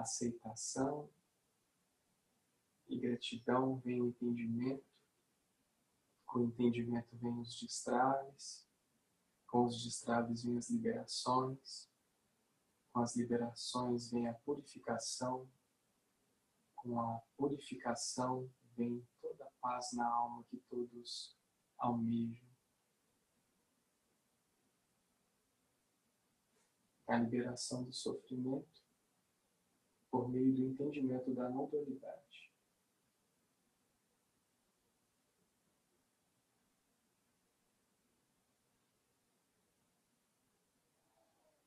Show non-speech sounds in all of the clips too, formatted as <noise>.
aceitação e gratidão vem o entendimento, com o entendimento vem os destraves, com os destraves vem as liberações, com as liberações vem a purificação, com a purificação vem toda a paz na alma que todos almejam. A liberação do sofrimento por meio do entendimento da não dualidade.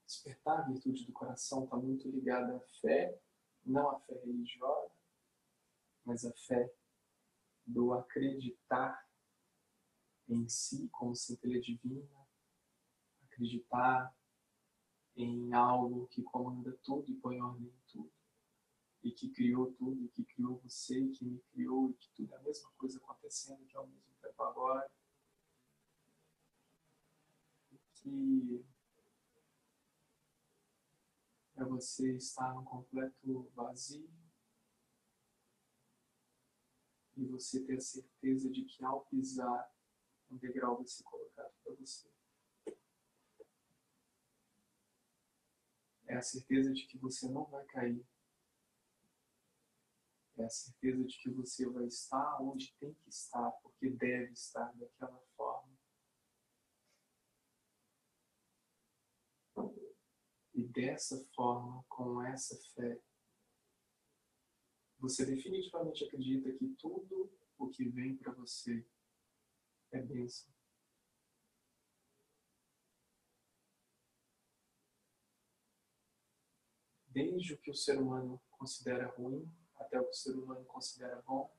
Despertar a virtude do coração está muito ligada à fé, não à fé religiosa, mas à fé do acreditar em si como centelha divina, acreditar em algo que comanda tudo e põe ordem e que criou tudo, e que criou você, e que me criou, e que tudo é a mesma coisa acontecendo que ao mesmo tempo agora. E que é você estar no completo vazio e você ter a certeza de que ao pisar um degrau vai ser colocado para você. É a certeza de que você não vai cair é a certeza de que você vai estar onde tem que estar, porque deve estar daquela forma. E dessa forma, com essa fé, você definitivamente acredita que tudo o que vem para você é bênção. Desde o que o ser humano considera ruim até o que o ser humano considera bom.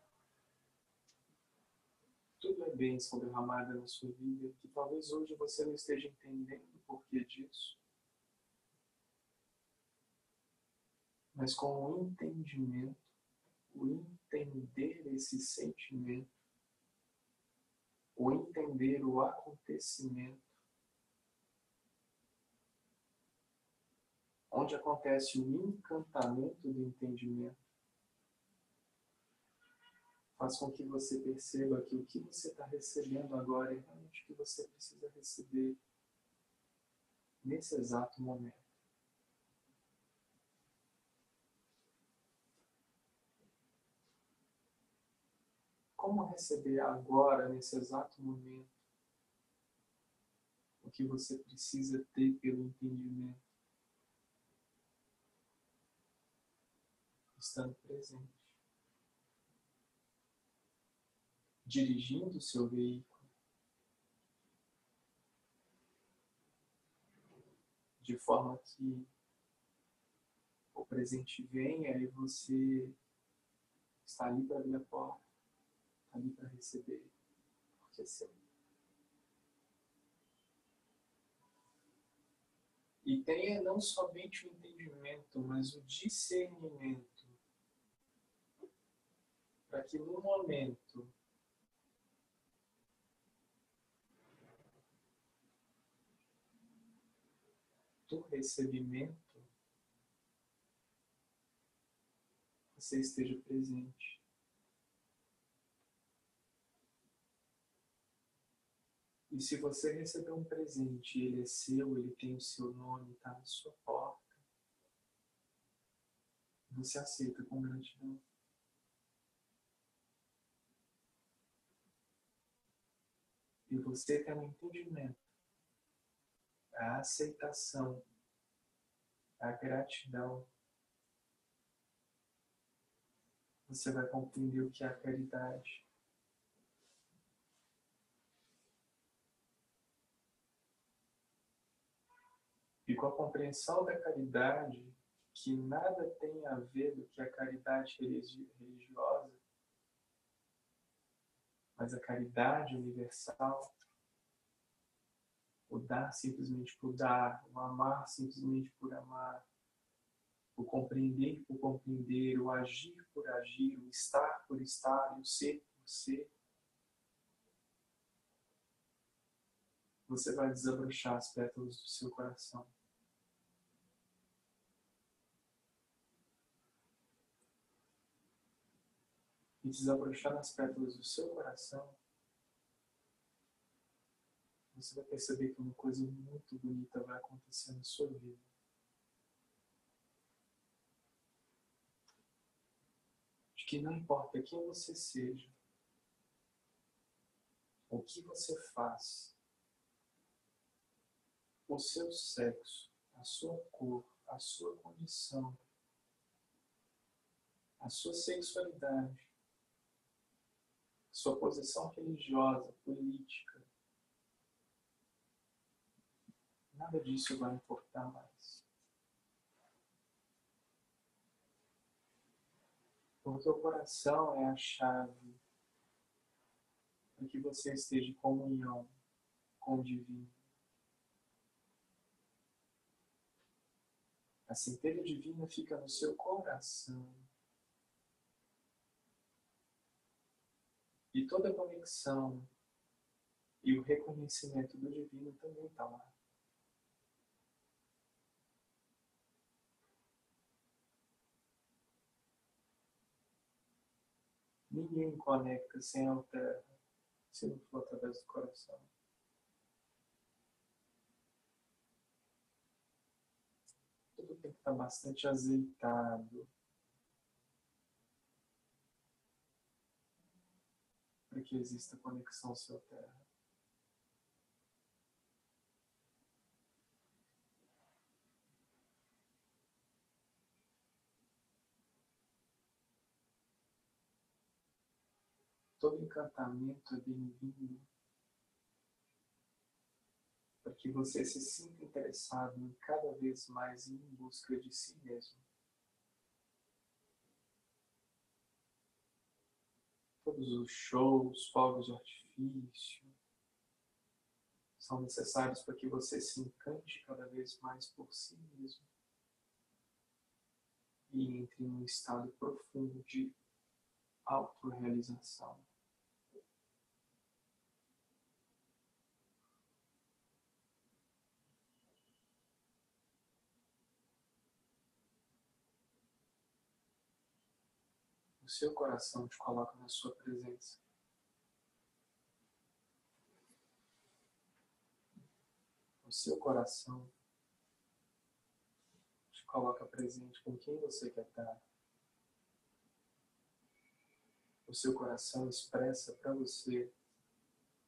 Tudo é bênção derramada na sua vida, que talvez hoje você não esteja entendendo o porquê disso. Mas com o entendimento, o entender esse sentimento, o entender o acontecimento, onde acontece o encantamento do entendimento, faz com que você perceba que o que você está recebendo agora é realmente o que você precisa receber nesse exato momento. Como receber agora, nesse exato momento, o que você precisa ter pelo entendimento? Estando presente. Dirigindo o seu veículo, de forma que o presente venha e você está ali para abrir a porta, está ali para receber, porque é seu. E tenha não somente o entendimento, mas o discernimento para que no momento do recebimento, você esteja presente. E se você receber um presente e ele é seu, ele tem o seu nome, está na sua porta, você aceita com gratidão. E você tem um entendimento a aceitação, a gratidão, você vai compreender o que é a caridade. E com a compreensão da caridade, que nada tem a ver do que a caridade religiosa, mas a caridade universal, o dar simplesmente por dar, o amar simplesmente por amar, o compreender por compreender, o agir por agir, o estar por estar, o ser por ser. Você vai desabrochar as pétalas do seu coração. E desabrochar as pétalas do seu coração você vai perceber que uma coisa muito bonita vai acontecer na sua vida. De que não importa quem você seja, o que você faz, o seu sexo, a sua cor, a sua condição, a sua sexualidade, sua posição religiosa, política, nada disso vai importar mais. O coração é a chave para que você esteja em comunhão com o divino. A centelha divina fica no seu coração. E toda a conexão e o reconhecimento do divino também está lá. Ninguém conecta sem a terra, se não for através do coração. Tudo tem que estar bastante azeitado. Para que exista conexão céu-terra. Todo encantamento é bem-vindo para que você se sinta interessado em cada vez mais em busca de si mesmo. Todos os shows, fogos de artifício são necessários para que você se encante cada vez mais por si mesmo e entre em um estado profundo de autorrealização. Seu coração te coloca na sua presença. O seu coração te coloca presente com quem você quer estar. O seu coração expressa para você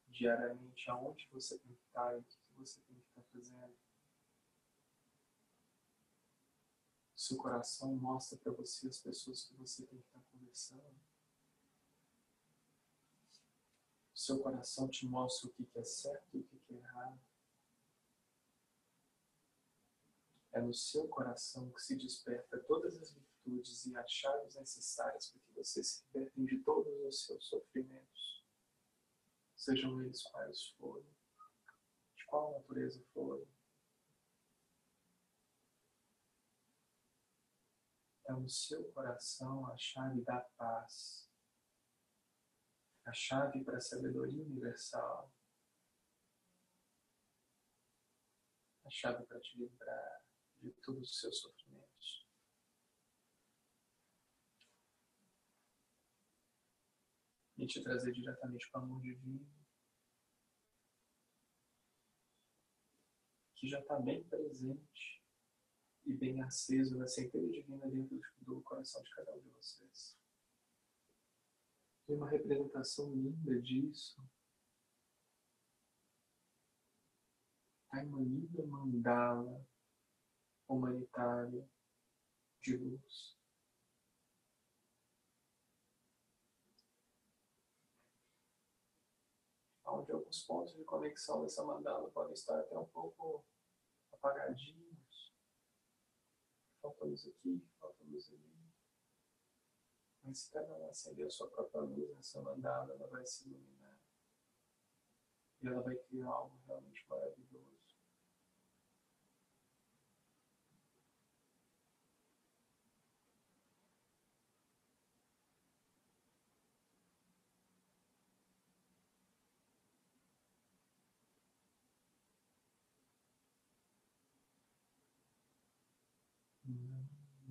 diariamente aonde você tem que estar e o que você tem que estar fazendo. seu coração mostra para você as pessoas que você tem que estar O seu coração te mostra o que é certo e o que é errado. É no seu coração que se desperta todas as virtudes e as chaves necessárias para que você se liberte de todos os seus sofrimentos, sejam eles quais forem, de qual natureza forem. É o seu coração a chave da paz, a chave para a sabedoria universal, a chave para te livrar de todos os seus sofrimentos. E te trazer diretamente para o amor divino, que já está bem presente e bem aceso na centelha divina dentro do coração de cada um de vocês. E uma representação linda disso está em uma linda mandala humanitária de luz. Onde alguns pontos de conexão dessa mandala podem estar até um pouco apagadinhos falta luz aqui, falta luz ali. Mas se cada um acender a sua própria luz nessa mandala, ela vai se iluminar. E ela vai criar algo realmente maravilhoso.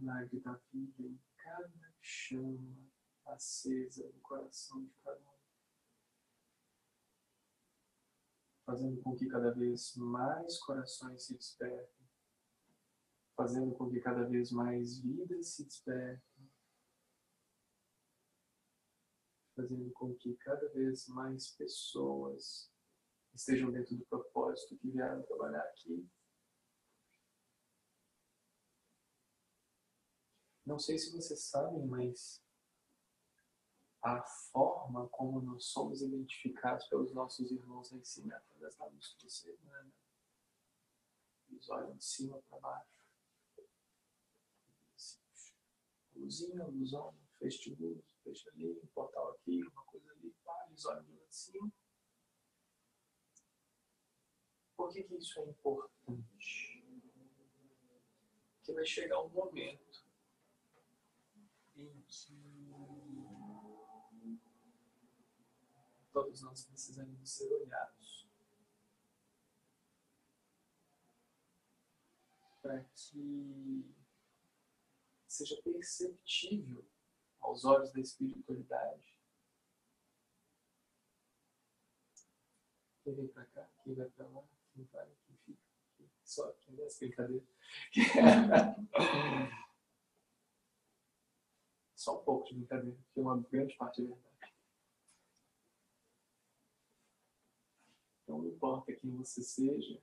milagre da vida em cada chama acesa no coração de cada um. Fazendo com que cada vez mais corações se despertem. Fazendo com que cada vez mais vidas se despertem. Fazendo com que cada vez mais pessoas estejam dentro do propósito que vieram trabalhar aqui. Não sei se vocês sabem, mas a forma como nós somos identificados pelos nossos irmãos lá em cima é através da luz que você emana. Eles olham de cima para baixo. Luzinha, luzão, feixe luz, ali, um portal aqui, uma coisa ali, pá, eles olham de lá de cima. Por que, que isso é importante? Porque vai chegar um momento todos nós precisamos ser olhados para que seja perceptível aos olhos da espiritualidade quem vem para cá, quem vai para lá, quem vai, quem fica, quem só quem desce brincadeira. <laughs> Só um pouco de brincadeira, porque uma grande parte é verdade. Então não importa quem você seja,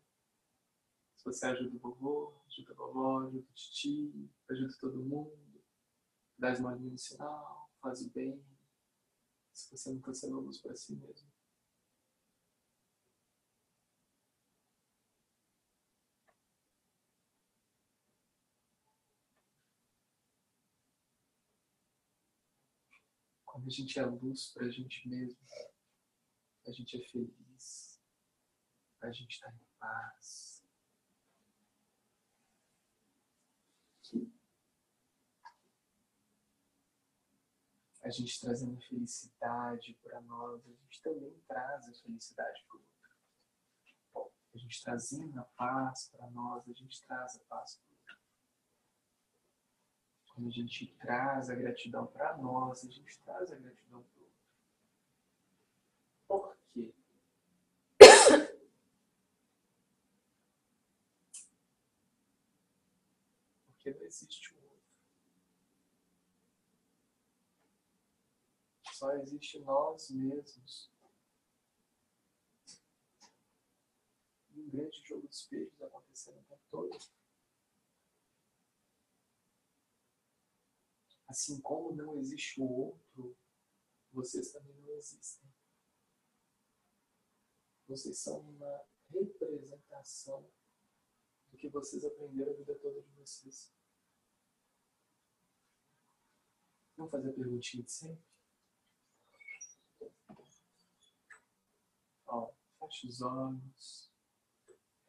se você ajuda o vovô, ajuda a vovó, ajuda o titi, ajuda todo mundo, dá esmolinha no sinal, faz o bem, se você não está sendo luz para si mesmo. Quando a gente é luz para a gente mesmo, a gente é feliz, a gente está em paz. A gente trazendo felicidade para nós, a gente também traz a felicidade para o outro. A gente trazendo a paz para nós, a gente traz a paz para. Quando a gente traz a gratidão para nós, a gente traz a gratidão para o outro. Por quê? Porque não existe um outro. Só existe nós mesmos. Um grande jogo de espelhos acontecendo o tempo todo. Assim como não existe o outro, vocês também não existem. Vocês são uma representação do que vocês aprenderam a vida toda de vocês. Vamos fazer a perguntinha de sempre? Ó, feche os olhos,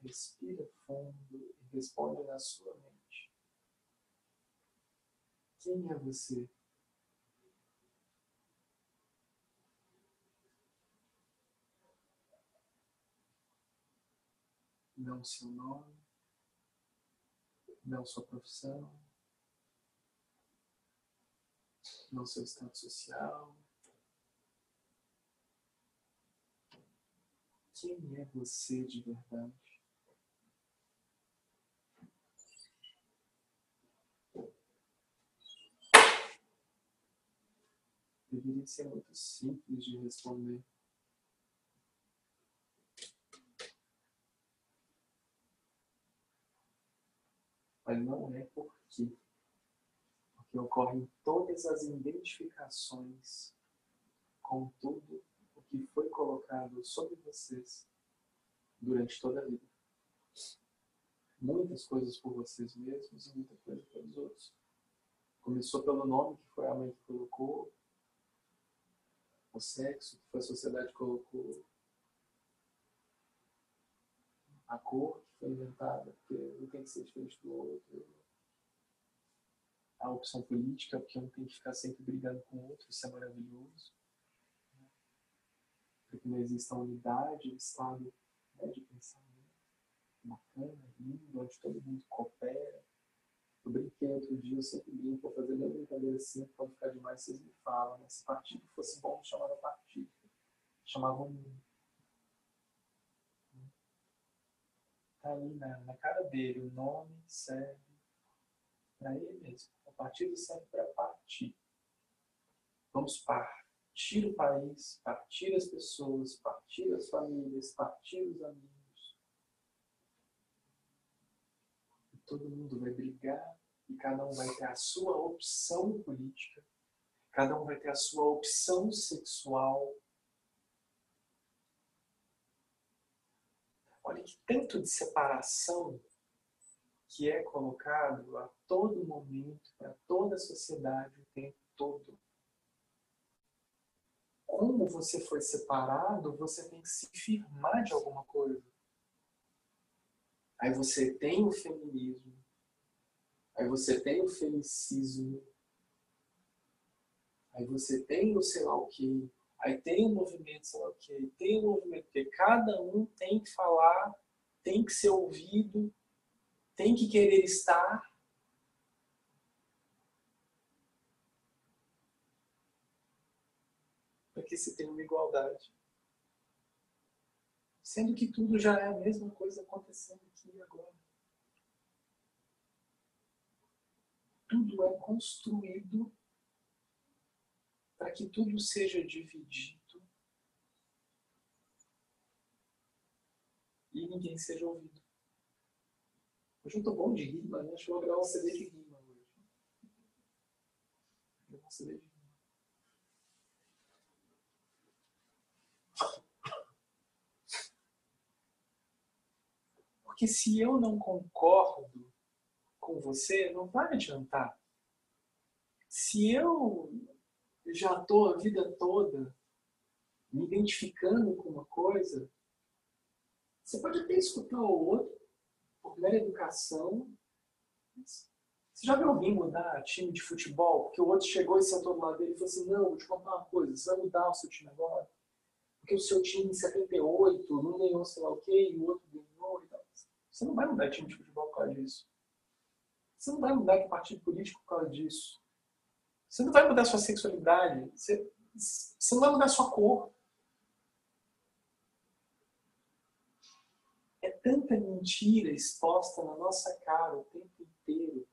respira fundo e responde na sua mente. Quem é você? Não seu nome, não sua profissão, não seu estado social. Quem é você de verdade? Deveria ser muito simples de responder. Mas não é por quê. Porque ocorrem todas as identificações com tudo o que foi colocado sobre vocês durante toda a vida. Muitas coisas por vocês mesmos e muita coisa pelos outros. Começou pelo nome que foi a mãe que colocou, o sexo que a sociedade colocou, a cor que foi inventada, porque um tem que ser diferente do outro. A opção política, porque um tem que ficar sempre brigando com o outro, isso é maravilhoso. Para que não exista unidade, um estado né, de pensamento bacana, lindo, onde todo mundo coopera. Eu brinquei outro dia, eu sempre brinco, vou fazer minha brincadeira assim, quando ficar demais vocês me falam. Né? Se partido fosse bom, chamava partido. Chamavam um Está ali na, na cara dele. O nome serve para ele mesmo. O partido serve para partir. Vamos partir o país, partir as pessoas, partir as famílias, partir os amigos. E todo mundo vai brigar e cada um vai ter a sua opção política, cada um vai ter a sua opção sexual, Olha que tanto de separação que é colocado a todo momento, para toda a sociedade, o tempo todo. Como você foi separado, você tem que se firmar de alguma coisa. Aí você tem o feminismo, aí você tem o femicismo, aí você tem o sei lá o que, Aí tem um movimento, sei lá o quê, tem um movimento, porque cada um tem que falar, tem que ser ouvido, tem que querer estar. Para que se tenha uma igualdade. Sendo que tudo já é a mesma coisa acontecendo agora. Tudo é construído para que tudo seja dividido e ninguém seja ouvido. Hoje eu estou bom de rima, né? Acho que eu vou gravar um CD de rima hoje. Vou um CD de rima. Porque se eu não concordo com você, não vai adiantar. Se eu já estou a vida toda me identificando com uma coisa, você pode até escutar o outro, por mera educação. Você já viu alguém mudar time de futebol porque o outro chegou e sentou do lado dele e falou assim: Não, vou te contar uma coisa, você vai mudar o seu time agora? Porque o seu time em 78 não ganhou sei lá o quê e o outro ganhou. Você não vai mudar time de futebol por causa disso. Você não vai mudar de partido político por causa disso. Você não vai mudar sua sexualidade. Você, você não vai mudar sua cor. É tanta mentira exposta na nossa cara o tempo inteiro.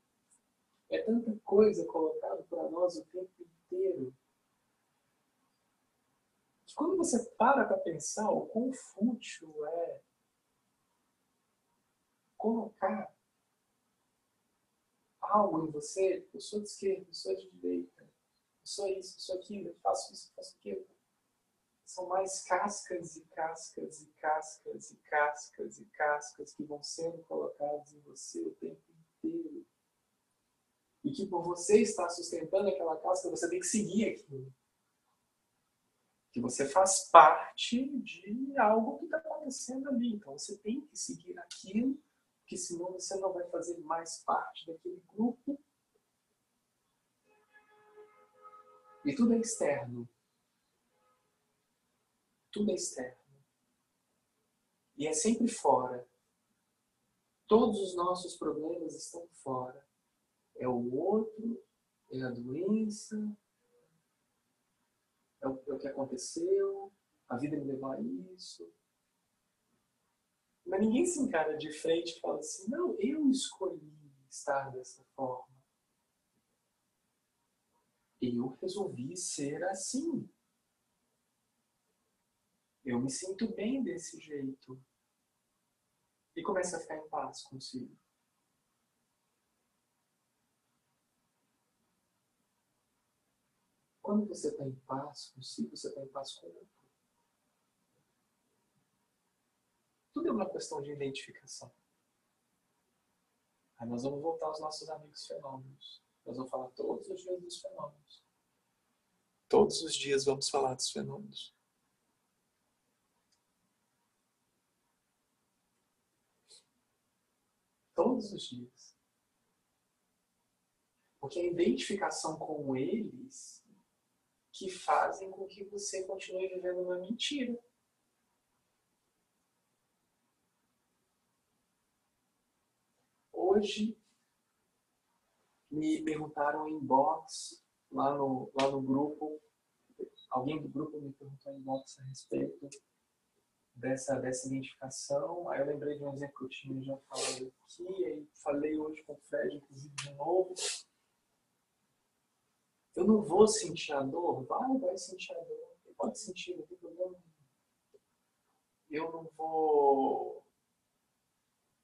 É tanta coisa colocada para nós o tempo inteiro. Que quando você para para pensar o quão fútil é colocar algo em você, eu sou de esquerda, eu sou de direita, eu sou isso, eu sou aquilo, eu faço isso, eu faço aquilo. São mais cascas e cascas e cascas e cascas e cascas que vão sendo colocadas em você o tempo inteiro. E que por você estar sustentando aquela casca, você tem que seguir aquilo. Que você faz parte de algo que está acontecendo ali. Então você tem que seguir aquilo porque senão você não vai fazer mais parte daquele grupo. E tudo é externo. Tudo é externo. E é sempre fora. Todos os nossos problemas estão fora. É o outro, é a doença, é o, é o que aconteceu, a vida me levou a isso, mas ninguém se encara de frente e fala assim: não, eu escolhi estar dessa forma. Eu resolvi ser assim. Eu me sinto bem desse jeito. E começa a ficar em paz consigo. Quando você está em paz consigo, você está em paz com o outro. Tudo é uma questão de identificação. Aí nós vamos voltar aos nossos amigos fenômenos. Nós vamos falar todos os dias dos fenômenos. Todos os dias vamos falar dos fenômenos. Todos os dias. Porque é a identificação com eles que fazem com que você continue vivendo uma mentira. Hoje me perguntaram em box lá no, lá no grupo, alguém do grupo me perguntou em box a respeito dessa, dessa identificação. Aí eu lembrei de um exemplo que eu tinha já falado aqui, aí falei hoje com o Fred, inclusive, de novo. Eu não vou sentir a dor? Vai, vai sentir a dor. Pode sentir, não tem problema. Eu não vou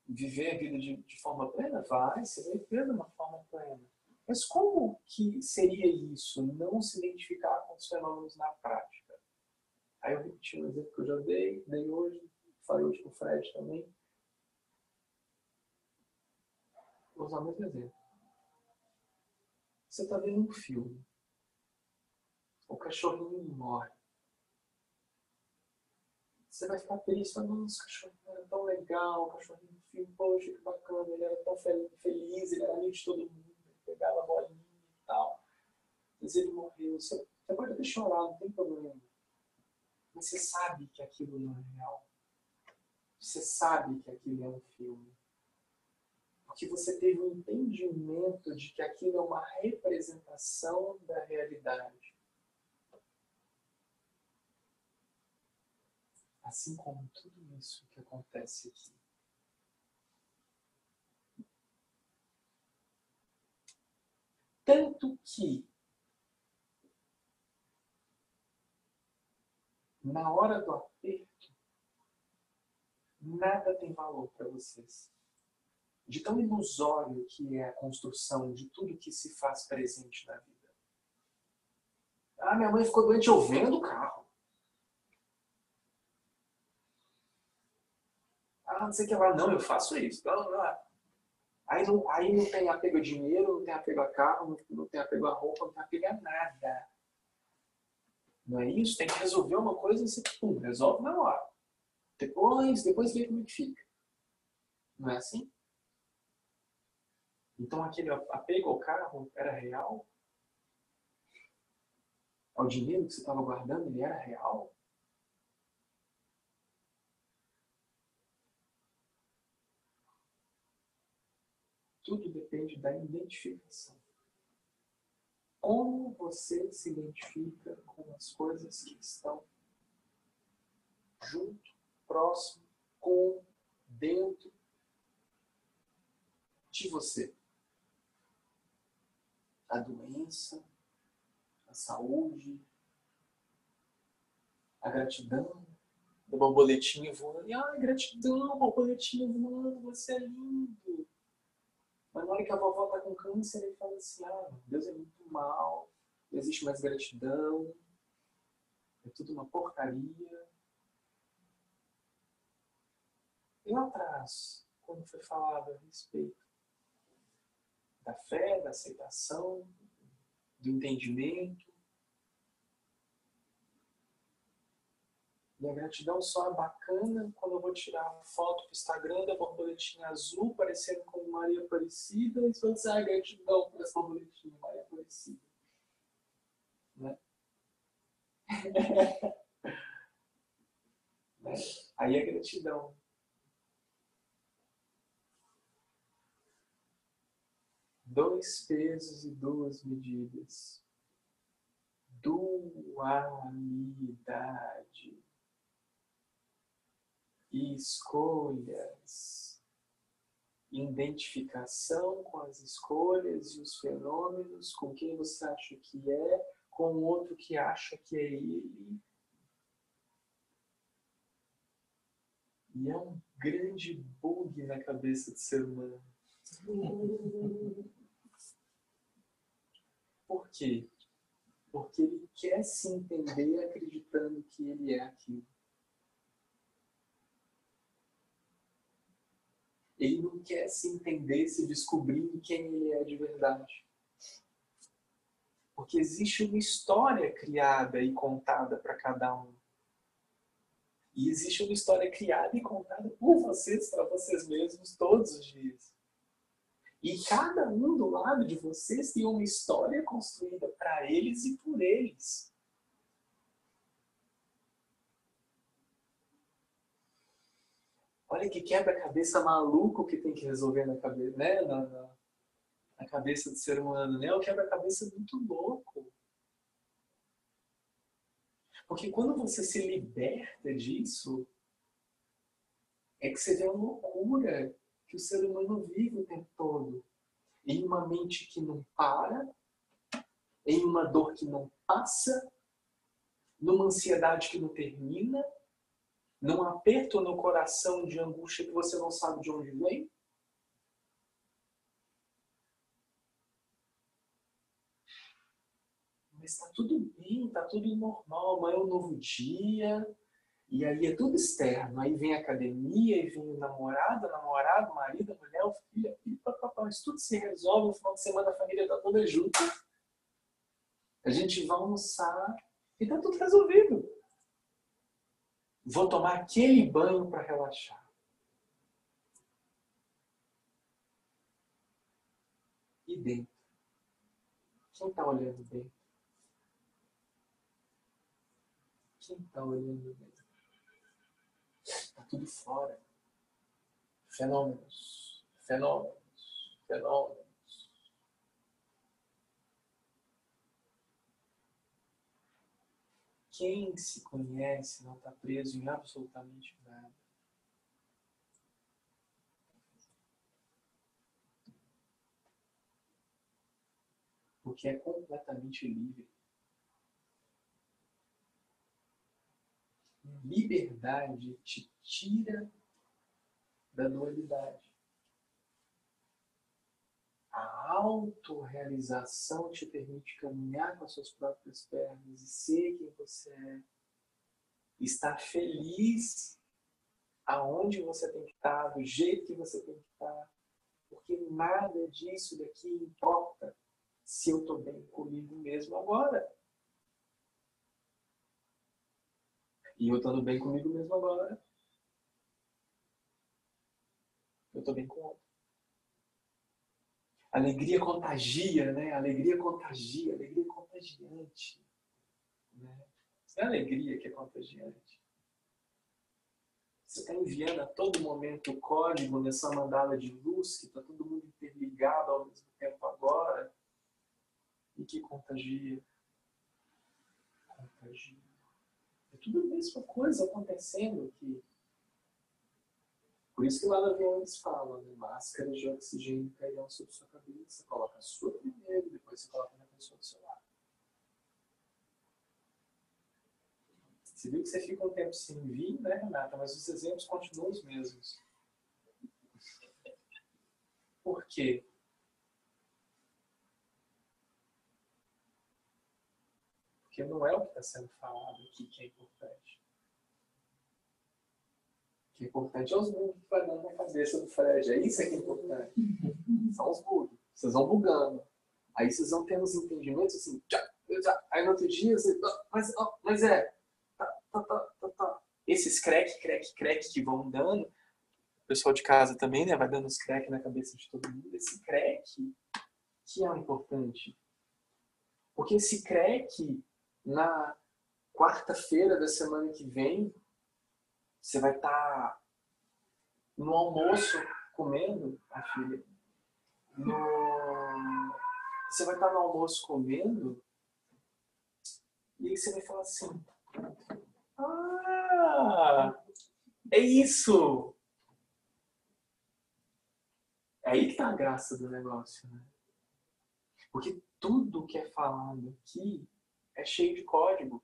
viver a vida de, de forma plena? Vai, você vai viver de uma forma plena. Mas como que seria isso? Não se identificar com os fenômenos na prática. Aí eu repeti um exemplo que eu já dei, dei hoje, falei hoje com o Fred também. Vou usar o mesmo exemplo. Você está vendo um filme. O cachorrinho morre. Você vai ficar triste, nossa, o cachorrinho era tão legal, o cachorrinho filme, poxa, que bacana, ele era tão feliz, ele era amigo de todo mundo, ele pegava a bolinha e tal. Mas ele morreu. Você, pode até chorar, não tem problema. Mas você sabe que aquilo não é real. Você sabe que aquilo é um filme. Porque você teve um entendimento de que aquilo é uma representação da realidade. Assim como tudo isso que acontece aqui. Tanto que, na hora do aperto, nada tem valor para vocês. De tão ilusório que é a construção de tudo que se faz presente na vida. Ah, minha mãe ficou doente, eu vendo o carro. Ah, não sei o que lá. Não, eu faço isso. Blá, blá. Aí, não, aí não tem apego a dinheiro, não tem apego a carro, não, tem apego a roupa, não tem apego a nada. Não é isso? Tem que resolver uma coisa e você pum, resolve na hora. Depois, depois vê como é que fica. Não é assim? Então aquele apego ao carro era real? Ao dinheiro que você estava guardando, ele era real? Tudo depende da identificação. Como você se identifica com as coisas que estão junto, próximo, com, dentro de você. A doença, a saúde, a gratidão, a borboletinha voando. Ai, gratidão, borboletinha voando, você é lindo. Mas na hora que a vovó está com câncer, ele fala assim: ah, Deus é muito mal, não existe mais gratidão, é tudo uma porcaria. E lá atrás, quando foi falado a respeito da fé, da aceitação, do entendimento, E a gratidão só é bacana quando eu vou tirar foto pro Instagram da borboletinha azul, parecendo com Maria Aparecida, e você dizer, ah, gratidão por essa borboletinha, Maria Aparecida. Né? <laughs> né? Aí é gratidão. Dois pesos e duas medidas. Dualidade escolhas. Identificação com as escolhas e os fenômenos, com quem você acha que é, com o outro que acha que é ele. E é um grande bug na cabeça do ser humano. <laughs> Por quê? Porque ele quer se entender acreditando que ele é aquilo. Ele não quer se entender, se descobrir quem ele é de verdade. Porque existe uma história criada e contada para cada um. E existe uma história criada e contada por vocês, para vocês mesmos, todos os dias. E cada um do lado de vocês tem uma história construída para eles e por eles. Olha que quebra-cabeça maluco que tem que resolver na cabeça, né? Na, na, na cabeça do ser humano, né? É um quebra-cabeça muito louco. Porque quando você se liberta disso, é que você vê a loucura que o ser humano vive o tempo todo. Em uma mente que não para, em uma dor que não passa, numa ansiedade que não termina, num aperto no coração de angústia que você não sabe de onde vem. Mas está tudo bem, está tudo normal, amanhã é um novo dia, e aí é tudo externo. Aí vem a academia, e vem o namorado, namorado, marido, mulher, filho, filho papapá. Isso tudo se resolve no final de semana, a família está toda junto. A gente vai almoçar e está tudo resolvido. Vou tomar aquele banho para relaxar. E dentro? Quem está olhando dentro? Quem está olhando dentro? Está tudo fora. Fenômenos, fenômenos, fenômenos. Quem se conhece não está preso em absolutamente nada. Porque é completamente livre. liberdade te tira da dualidade. A autorrealização te permite caminhar com as suas próprias pernas e ser quem você é. Estar feliz aonde você tem que estar, do jeito que você tem que estar. Porque nada disso daqui importa se eu estou bem comigo mesmo agora. E eu estando bem comigo mesmo agora, eu estou bem com outro. Alegria contagia, né? Alegria contagia, alegria contagiante. Né? É alegria que é contagiante. Você está enviando a todo momento o código nessa mandala de luz que está todo mundo interligado ao mesmo tempo agora e que contagia. Contagia tudo a mesma coisa acontecendo aqui. Por isso que lá no avião eles falam, né? Máscaras de oxigênio cairão sobre sua cabeça. Coloca a sua primeiro, depois você coloca na pessoa do seu lado. Você viu que você fica um tempo sem vir, né, Renata? Mas os exemplos continuam os mesmos. Por quê? Porque não é o que está sendo falado aqui que é importante. O que é importante é os bugs que vai dando na cabeça do Fred. É isso que é importante. São os bugs. Vocês vão bugando. Aí vocês vão tendo os entendimentos assim. Aí no outro dia você. Mas, mas é. Tá, tá, tá, tá, tá. Esses crack, crack, crack que vão dando. O pessoal de casa também, né? Vai dando os crack na cabeça de todo mundo. Esse crack que é o importante. Porque esse crack na quarta-feira da semana que vem, você vai estar tá no almoço comendo, a filha. No... Você vai estar tá no almoço comendo e aí você vai falar assim: Ah, é isso! É aí que está a graça do negócio, né? Porque tudo que é falado aqui é cheio de código.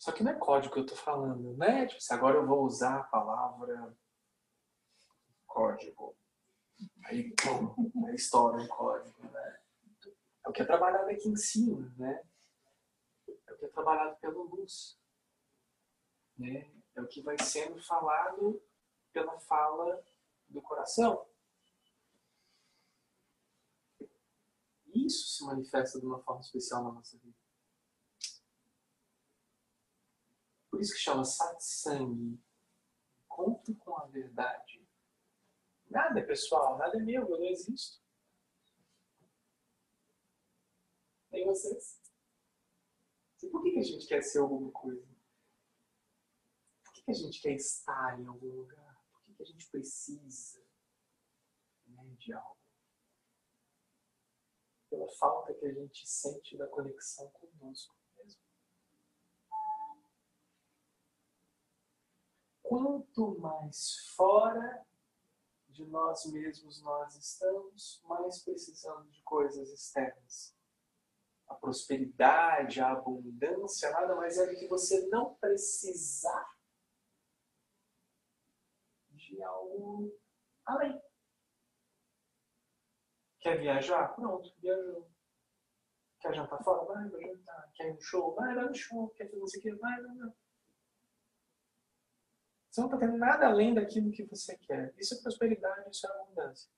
Só que não é código que eu estou falando, né? Tipo, se agora eu vou usar a palavra código. Aí, pum, aí estoura um código, né? É o que é trabalhado aqui em cima, né? É o que é trabalhado pela luz. Né? É o que vai sendo falado pela fala do coração. isso se manifesta de uma forma especial na nossa vida. Por isso que chama satsang, encontro com a verdade. Nada é pessoal, nada é meu, eu não existo. Nem vocês. E por que, que a gente quer ser alguma coisa? Por que, que a gente quer estar em algum lugar? Por que, que a gente precisa né, de algo? Pela falta que a gente sente da conexão conosco mesmo. Quanto mais fora de nós mesmos nós estamos, mais precisamos de coisas externas. A prosperidade, a abundância, nada mais é do que você não precisar de algo além. Quer viajar? Pronto, viajou. Quer jantar fora? Vai, vai jantar. Quer ir no show? Vai, vai no show. Quer fazer isso aqui? Vai, vai, vai. Você não está tendo nada além daquilo que você quer. Isso é prosperidade, isso é abundância.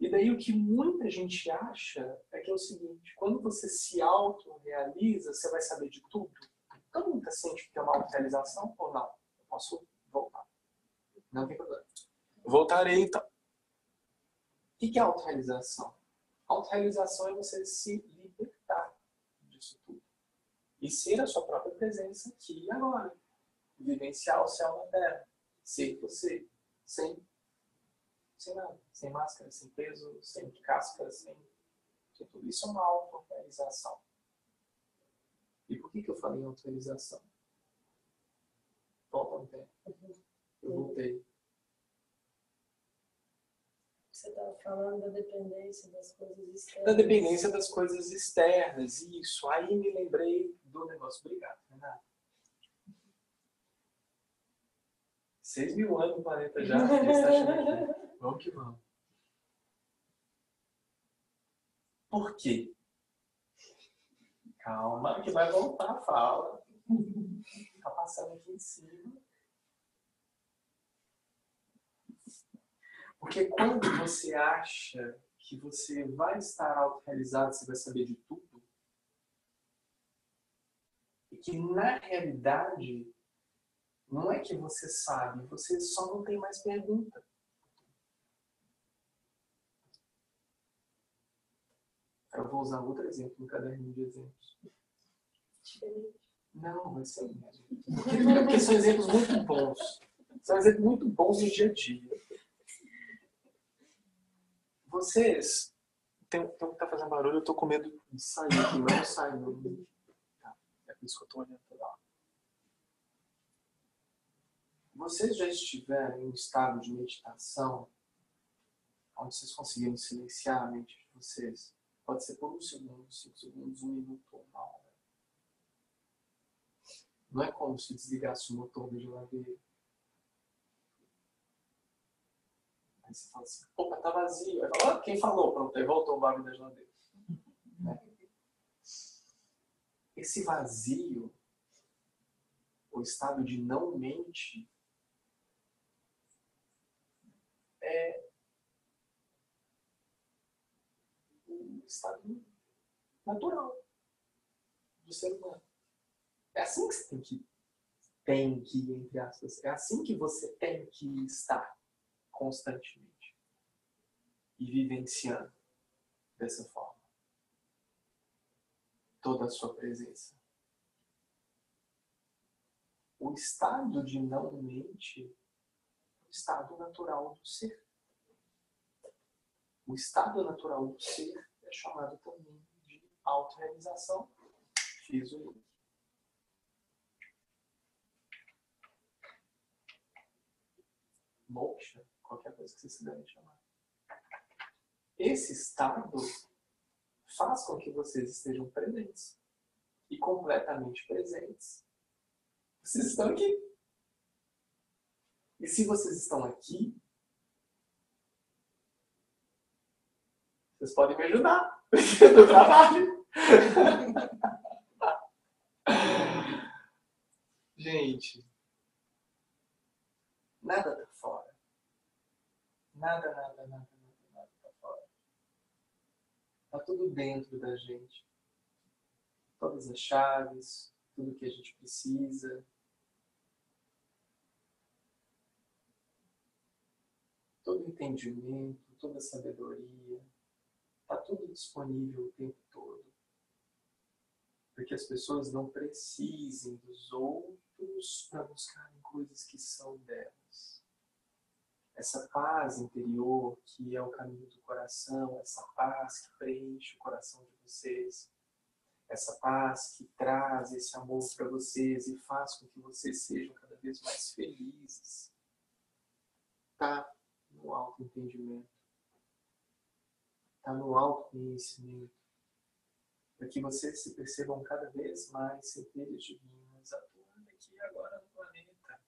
E daí o que muita gente acha é que é o seguinte, quando você se autorrealiza, você vai saber de tudo. Todo mundo sente que é uma autorrealização ou não? Eu posso voltar. Não tem problema. Voltarei então. O que é autorrealização? Autorrealização é você se libertar e ser a sua própria presença aqui e agora. Vivenciar o céu na terra. Ser você, sem, sem nada, sem máscara, sem peso, sem casca, sem, sem tudo. Isso é uma auto-realização. E por que, que eu falei em auto-realização? Volta um tempo. Eu voltei. Você estava falando da dependência das coisas externas. Da dependência das coisas externas, isso. Aí me lembrei negócio. Obrigado, Renato. Seis mil anos no planeta já. Tá <laughs> vamos que vamos. Por quê? Calma, que vai voltar a fala. Tá passando aqui em cima. Porque quando você acha que você vai estar autorrealizado, você vai saber de tudo, e que na realidade não é que você sabe, você só não tem mais pergunta. Eu vou usar outro exemplo no caderninho de exemplos. Não, vai ser o mesmo. <laughs> Porque são exemplos muito bons. São exemplos muito bons no dia a dia. Vocês. Tem, tem um que tá fazendo barulho, eu tô com medo de sair não sai não. Isso que eu tô olhando hora. Vocês já estiveram em um estado de meditação onde vocês conseguiram silenciar a mente de vocês? Pode ser por um segundo, cinco segundos, um minuto ou uma hora. Não é como se desligasse o motor da geladeira. Aí você fala assim, opa, tá vazio. Aí fala, ah, quem falou? Pronto, aí voltou o barulho da geladeira. Né? Esse vazio, o estado de não mente, é um estado natural do ser humano. É assim que você tem que, tem que, entre aspas, é assim que você tem que estar constantemente e vivenciando dessa forma toda a sua presença. O estado de não mente é o estado natural do ser. O estado natural do ser é chamado também de autorrealização. Fiz o link. Moksha qualquer coisa que vocês quiserem chamar. Esse estado faz com que vocês estejam presentes. E completamente presentes. Vocês estão aqui. E se vocês estão aqui, vocês podem me ajudar no trabalho. <laughs> Gente, nada tá fora. Nada, nada, nada, nada, nada tá fora. Tá tudo dentro da gente. Todas as chaves, tudo que a gente precisa. todo entendimento, toda sabedoria, está tudo disponível o tempo todo. Porque as pessoas não precisem dos outros para buscarem coisas que são delas. Essa paz interior, que é o caminho do coração, essa paz que preenche o coração de vocês, essa paz que traz esse amor para vocês e faz com que vocês sejam cada vez mais felizes, está no autoentendimento, está no autoconhecimento, para que vocês se percebam cada vez mais centelhas divinas atuando aqui agora no planeta.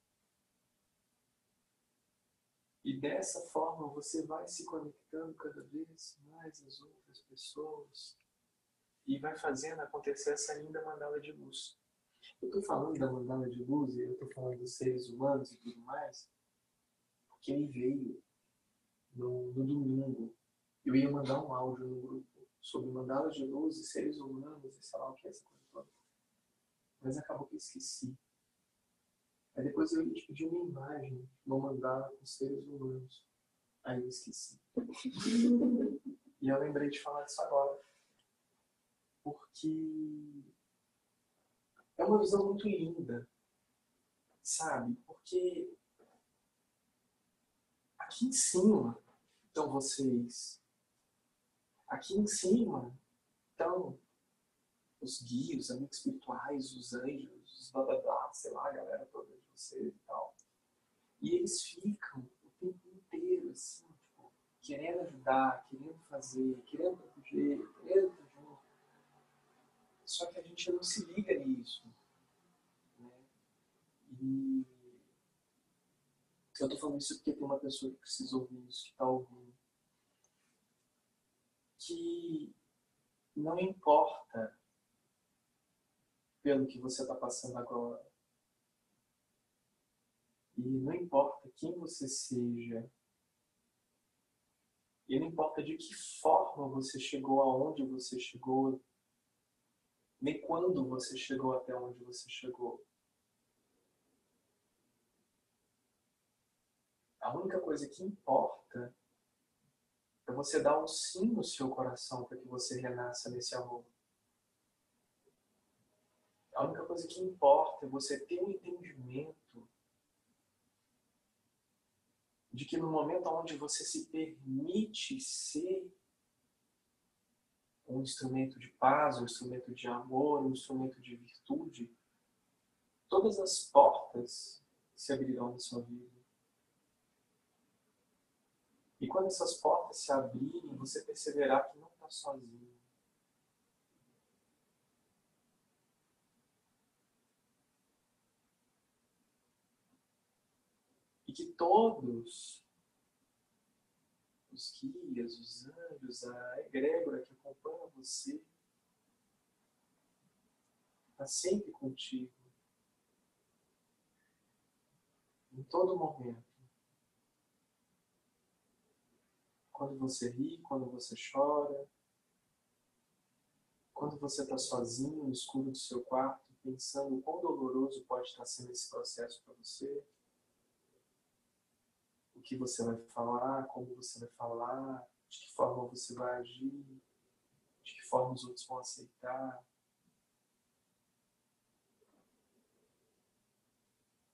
E dessa forma você vai se conectando cada vez mais às outras pessoas e vai fazendo acontecer essa linda mandala de luz. Eu estou falando da mandala de luz e eu estou falando dos seres humanos e tudo mais, porque me veio no, no domingo. Eu ia mandar um áudio no grupo sobre mandalas de luz e seres humanos e sei lá o que é essa coisa toda. Mas acabou que eu esqueci. Aí depois eu te pedir uma imagem, uma mandala com seres humanos. Aí eu esqueci. e eu lembrei de falar disso agora porque é uma visão muito linda, sabe? Porque aqui em cima estão vocês, aqui em cima estão os guias, os amigos espirituais, os anjos, os blá blá blá, sei lá, a galera toda de vocês e tal. E eles ficam o tempo inteiro assim, tipo, querendo ajudar, querendo fazer, querendo proteger, querendo só que a gente não se liga nisso. Né? E eu estou falando isso porque tem uma pessoa que precisa ouvir isso, que está ouvindo. Que não importa pelo que você está passando agora. E não importa quem você seja. E não importa de que forma você chegou aonde você chegou, nem quando você chegou até onde você chegou. A única coisa que importa é você dar um sim no seu coração para que você renasça nesse amor. A única coisa que importa é você ter um entendimento de que no momento onde você se permite ser um instrumento de paz, um instrumento de amor, um instrumento de virtude, todas as portas se abrirão na sua vida. E quando essas portas se abrirem, você perceberá que não está sozinho. E que todos os guias, os anjos, a egrégora que acompanha você, está sempre contigo. Em todo momento. Quando você ri, quando você chora, quando você está sozinho no escuro do seu quarto, pensando o quão doloroso pode estar sendo esse processo para você o que você vai falar, como você vai falar, de que forma você vai agir, de que forma os outros vão aceitar.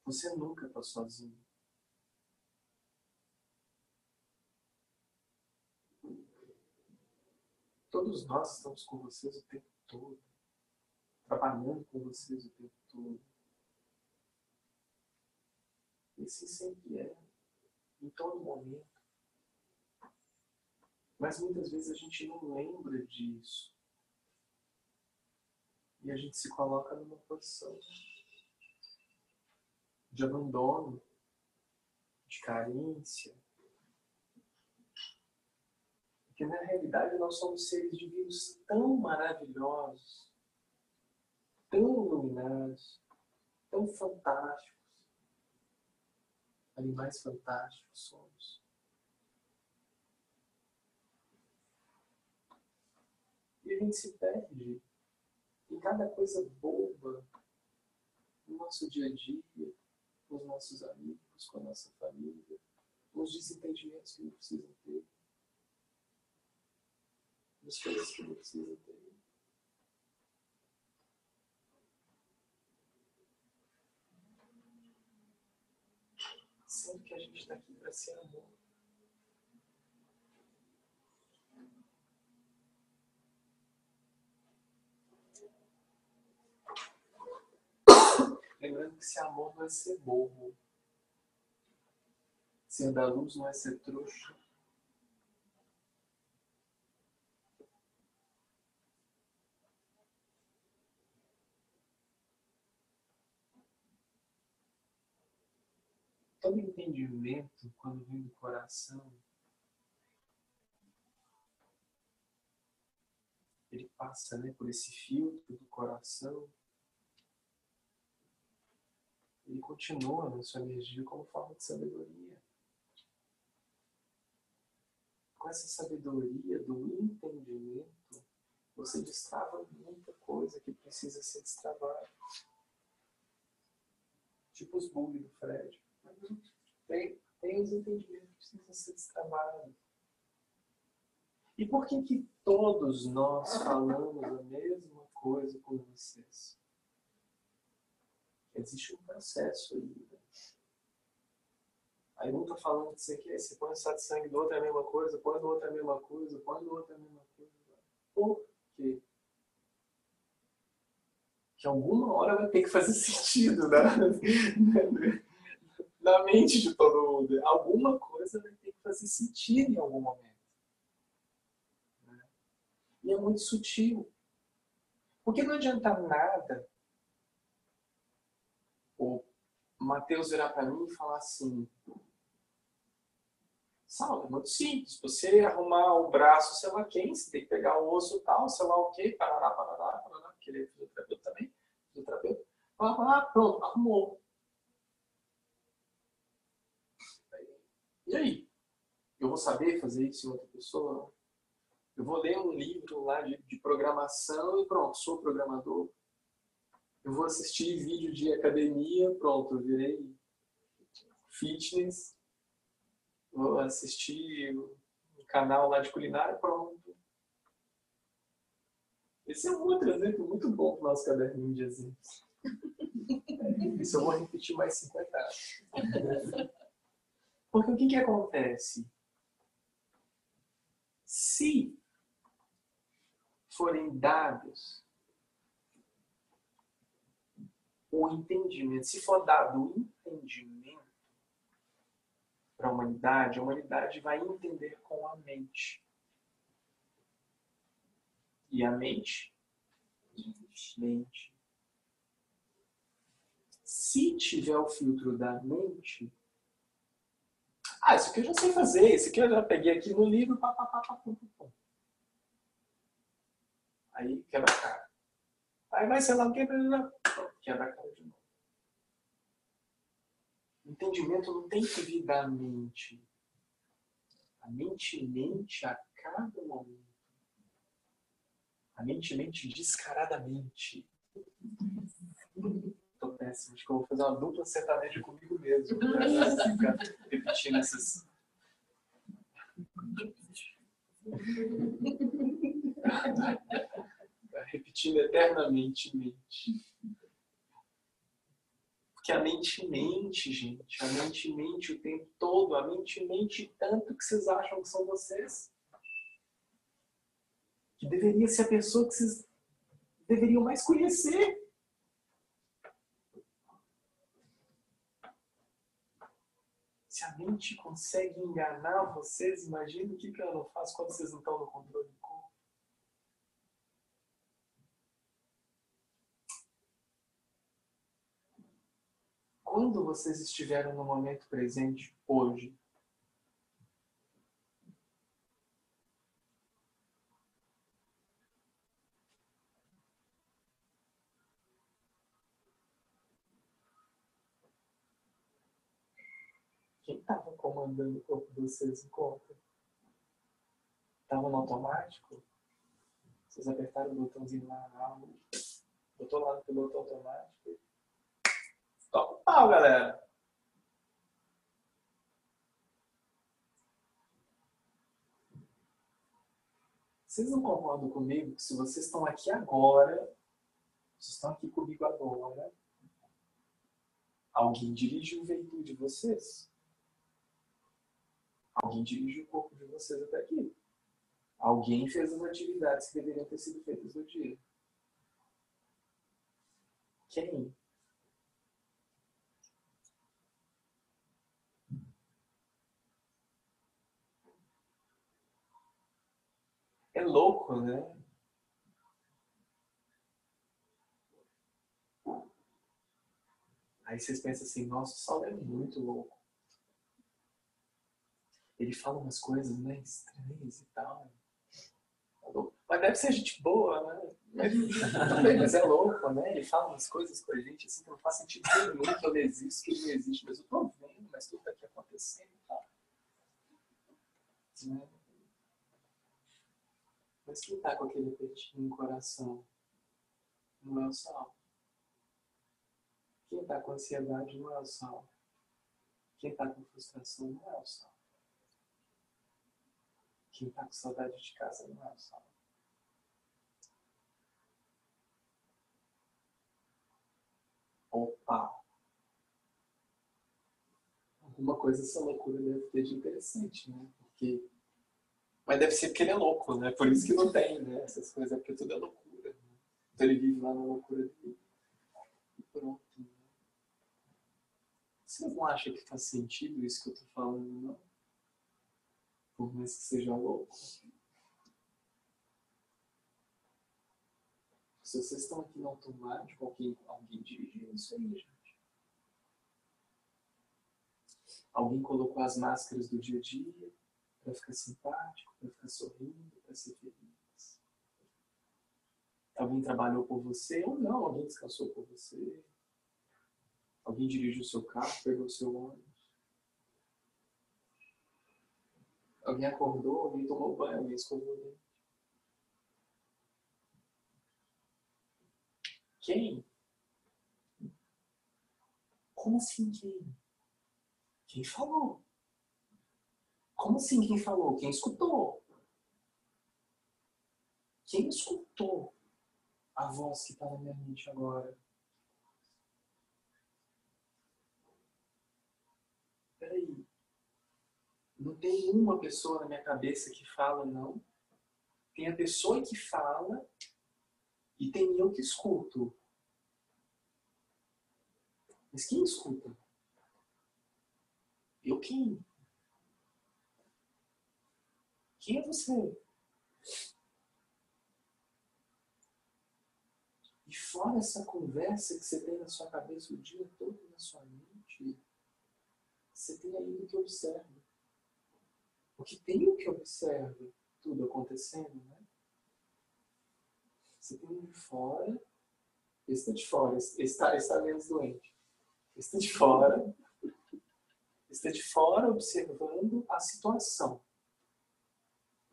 Você nunca está sozinho. Todos nós estamos com vocês o tempo todo, trabalhando com vocês o tempo todo. Esse sempre é em todo momento. Mas muitas vezes a gente não lembra disso. E a gente se coloca numa posição de abandono, de carência. Porque na realidade nós somos seres divinos tão maravilhosos, tão iluminados, tão fantásticos animais fantásticos somos. E a gente se perde em cada coisa boba no nosso dia a dia, com os nossos amigos, com a nossa família, nos os desentendimentos que não precisam ter, as coisas que não precisam ter. Sendo que a gente está aqui para ser amor. <coughs> Lembrando que ser amor não é ser bobo. Ser da luz não é ser trouxa. Todo entendimento, quando vem do coração, ele passa né, por esse filtro do coração ele continua na sua energia como forma de sabedoria. Com essa sabedoria do entendimento, você destrava muita coisa que precisa ser destravada. Tipo os bugs do Fred. Tem, tem os entendimentos que precisam ser destravados. E por que que todos nós falamos a mesma coisa com vocês? Existe um processo aí. Né? Aí um está falando você quer, você põe o sangue do outro é a mesma coisa, põe do outro é a mesma coisa, põe do outro é a mesma coisa. Por quê? Que alguma hora vai ter que fazer <laughs> sentido né? Na mente de todo mundo. Alguma coisa vai ter que fazer sentido em algum momento. Né? E é muito sutil. Porque não adianta nada o Mateus virar para mim e falar assim: Saulo, é muito simples. Você arrumar o braço, sei lá quem, você tem que pegar o osso tal, sei lá o quê, parará, parará, parará, porque ele é fisioterapeuta também, fisioterapeuta. Ah, pronto, arrumou. E aí? Eu vou saber fazer isso em outra pessoa? Eu vou ler um livro lá de, de programação e pronto, sou programador eu vou assistir vídeo de academia, pronto, virei fitness, vou assistir um canal lá de culinária, pronto. Esse é um outro exemplo muito bom para o nosso caderninho de exemplos. <laughs> Isso eu vou repetir mais 50 anos. <laughs> Porque o que, que acontece? Se forem dados o entendimento, se for dado o entendimento para a humanidade, a humanidade vai entender com a mente. E a mente? Mente. Se tiver o filtro da mente, ah, isso aqui eu já sei fazer, isso aqui eu já peguei aqui no livro, pá, pá, pá, pá, pá, pá. Aí quebra a cara. Aí vai, sei lá o que, quebra a cara de novo. Entendimento não tem que vir da mente. A mente mente a cada momento. A mente mente descaradamente. Acho que eu vou fazer uma dupla sertaneja comigo mesmo. Ficar repetindo essas. repetindo eternamente mente. Porque a mente mente, gente. A mente mente o tempo todo. A mente mente tanto que vocês acham que são vocês. Que deveria ser a pessoa que vocês deveriam mais conhecer. Se a mente consegue enganar vocês, imagina o que ela não faz quando vocês não estão no controle do corpo. quando vocês estiveram no momento presente hoje, Quem estava comandando o corpo de vocês em conta? Estava no automático? Vocês apertaram o botãozinho lá, lá botou lá no piloto automático. Toca o pau, galera! Vocês não concordam comigo que se vocês estão aqui agora, vocês estão aqui comigo agora, alguém dirigiu o veículo de vocês? Alguém dirige o corpo de vocês até aqui. Alguém fez as atividades que deveriam ter sido feitas no dia. Quem? É louco, né? Aí vocês pensam assim, nossa, o Saulo é muito louco. Ele fala umas coisas né, estranhas e tal. Mas deve ser gente boa, né? Mas, também, mas é louco, né? Ele fala umas coisas com a gente assim que não faz sentido nenhum que eu não existo, que ele não existe, mas eu tô vendo, mas tudo tá aqui acontecendo e tal. Né? Mas quem tá com aquele peitinho no coração? Não é o sal. Quem tá com ansiedade não é o sal. Quem tá com frustração não é o sal. Quem tá com saudade de casa não é o sal. Opa! Alguma coisa essa loucura deve ter de interessante, né? Porque mas deve ser porque ele é louco, né? Por isso que não tem, né? Essas coisas, é porque tudo é loucura. Né? Então ele vive lá na loucura dele. E pronto. Né? Vocês não acham que faz sentido isso que eu tô falando, não? Por mais que seja louco. Se vocês estão aqui no automático, alguém, alguém dirigiu isso aí, gente. Alguém colocou as máscaras do dia a dia para ficar simpático, para ficar sorrindo, para ser feliz. Alguém trabalhou por você ou não, alguém descansou por você. Alguém dirigiu o seu carro, pegou o seu ônibus. Alguém acordou, alguém tomou banho, alguém escovou o dente. Quem? Como assim quem? Quem falou? Como assim quem falou? Quem escutou? Quem escutou a voz que está na minha mente agora? Peraí. Não tem uma pessoa na minha cabeça que fala, não. Tem a pessoa que fala e tem eu que escuto. Mas quem escuta? Eu quem? Quem é você? E fora essa conversa que você tem na sua cabeça o dia todo, na sua mente, você tem o que observa. Porque tem o que observa tudo acontecendo, né? Você tem um de fora, esse está de fora, esse está, está menos doente. Esse está de fora, está de fora observando a situação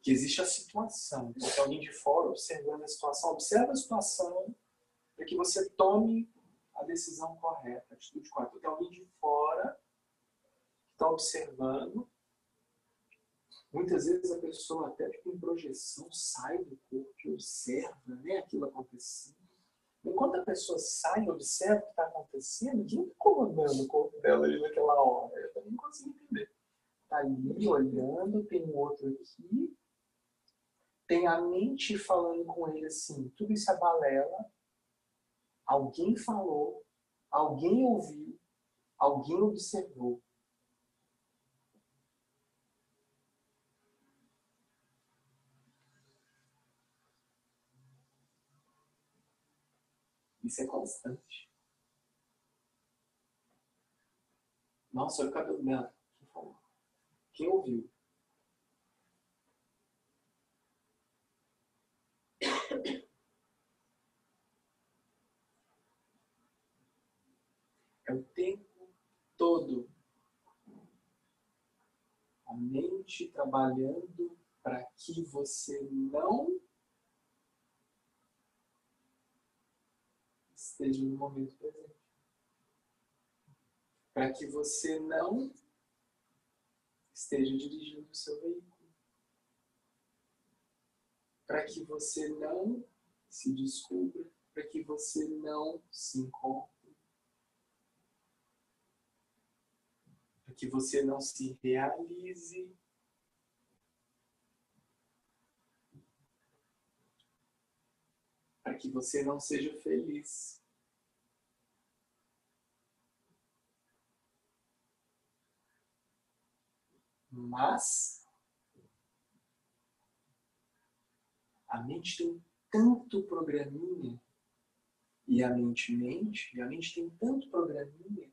que existe a situação. Então, tem alguém de fora observando a situação. Observa a situação para que você tome a decisão correta, a atitude correta. Tem alguém de fora que está observando. Muitas vezes a pessoa, até em projeção, sai do corpo e observa né, aquilo acontecendo. Enquanto a pessoa sai e observa o que está acontecendo, quem está comandando o corpo dela ali naquela hora? Eu também não consigo entender. Está ali olhando, tem um outro aqui, tem a mente falando com ele assim, tudo isso é balela, alguém falou, alguém ouviu, alguém observou. Isso é constante. Nossa, olha o cabelo dela. Quem falou? Quem ouviu? É o tempo todo a mente trabalhando para que você não esteja no momento presente. Para que você não esteja dirigindo o seu veículo. para que você não se descubra, para que você não se encontre, para que você não se realize. Para que você não seja feliz. Mas a mente tem tanto programinha e a mente mente, e a mente tem tanto programinha.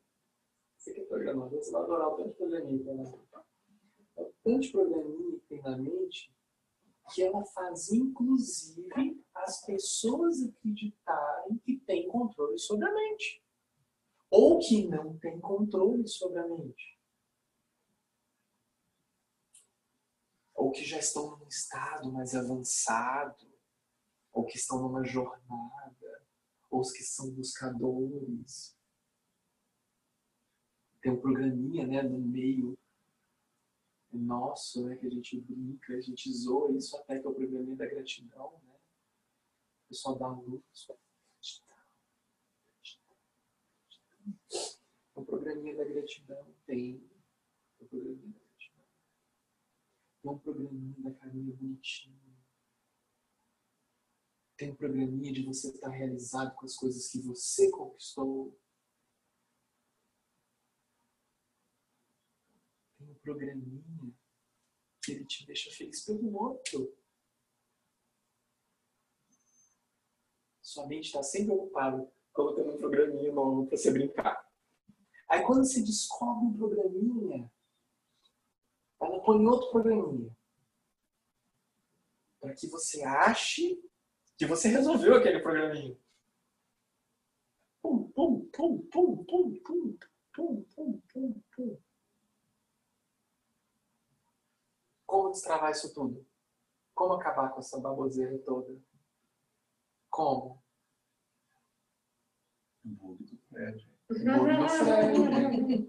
Você que é programador, você vai adorar o tanto programinha que o tanto programinha que tem na mente que ela faz, inclusive, as pessoas acreditarem que tem controle sobre a mente. Ou que não tem controle sobre a mente. Ou que já estão num estado mais avançado, ou que estão numa jornada, ou os que são buscadores. Tem um programinha né, no meio nosso, né, que a gente brinca, a gente zoa isso até que é o programinha da gratidão. Né? O pessoal dá luz. O programinha da gratidão tem. O programinha tem um programinha da carinha bonitinho. Tem um programinha de você estar realizado com as coisas que você conquistou. Tem um programinha que ele te deixa feliz pelo outro. Sua mente está sempre ocupada colocando um programinha novo para você brincar. Aí quando você descobre um programinha, ela põe outro programinha. Para que você ache que você resolveu aquele programinha. Pum, pum, pum, pum, pum, pum, pum, pum, pum, pum. Como destravar isso tudo? Como acabar com essa baboseira toda? Como? O bug do Fred. O bug do Fred.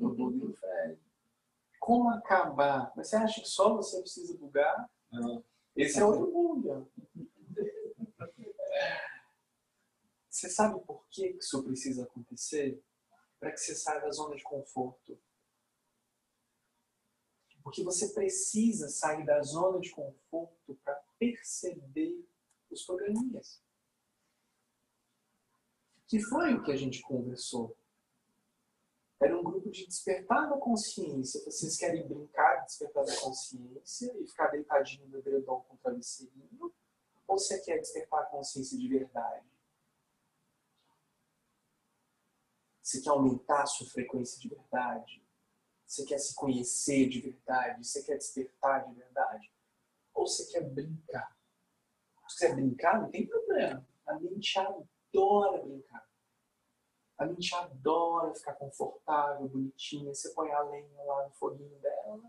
O bug do Fred como acabar. Mas você acha que só você precisa bugar? Não. Esse é outro mundo. Você sabe por que isso precisa acontecer? Para que você saia da zona de conforto. Porque você precisa sair da zona de conforto para perceber os programinhas. Que foi o que a gente conversou. Era um grupo de despertar da consciência. Vocês querem brincar de despertar da consciência e ficar deitadinho no edredom com o travesseirinho? Ou você quer despertar a consciência de verdade? Você quer aumentar a sua frequência de verdade? Você quer se conhecer de verdade? Você quer despertar de verdade? Ou você quer brincar? Se quer brincar, não tem problema. A mente adora brincar. A mente adora ficar confortável, bonitinha. Você põe a lenha lá no foguinho dela,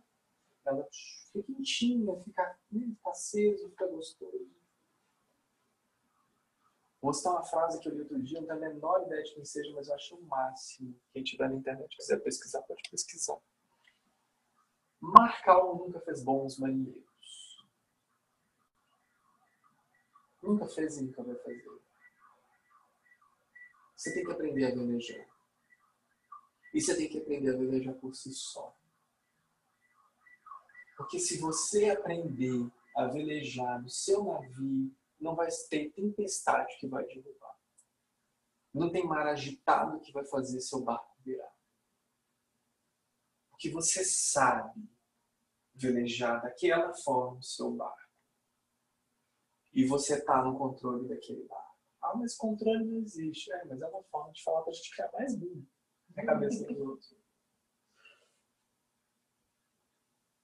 ela fica quentinha, fica, né, fica aceso, fica gostoso. Vou citar uma frase que eu li outro dia, não tenho a menor ideia de quem seja, mas eu acho o máximo. Quem tiver na internet quiser pesquisar, pode pesquisar. Marcal nunca fez bons marinheiros. Nunca fez e nunca vai fazer. Você tem que aprender a velejar. E você tem que aprender a velejar por si só. Porque se você aprender a velejar no seu navio, não vai ter tempestade que vai derrubar. Não tem mar agitado que vai fazer seu barco virar. Porque você sabe velejar daquela forma o seu barco. E você está no controle daquele barco. Ah, mas controle não existe. É, mas é uma forma de falar para a gente ficar mais burro na cabeça dos outros.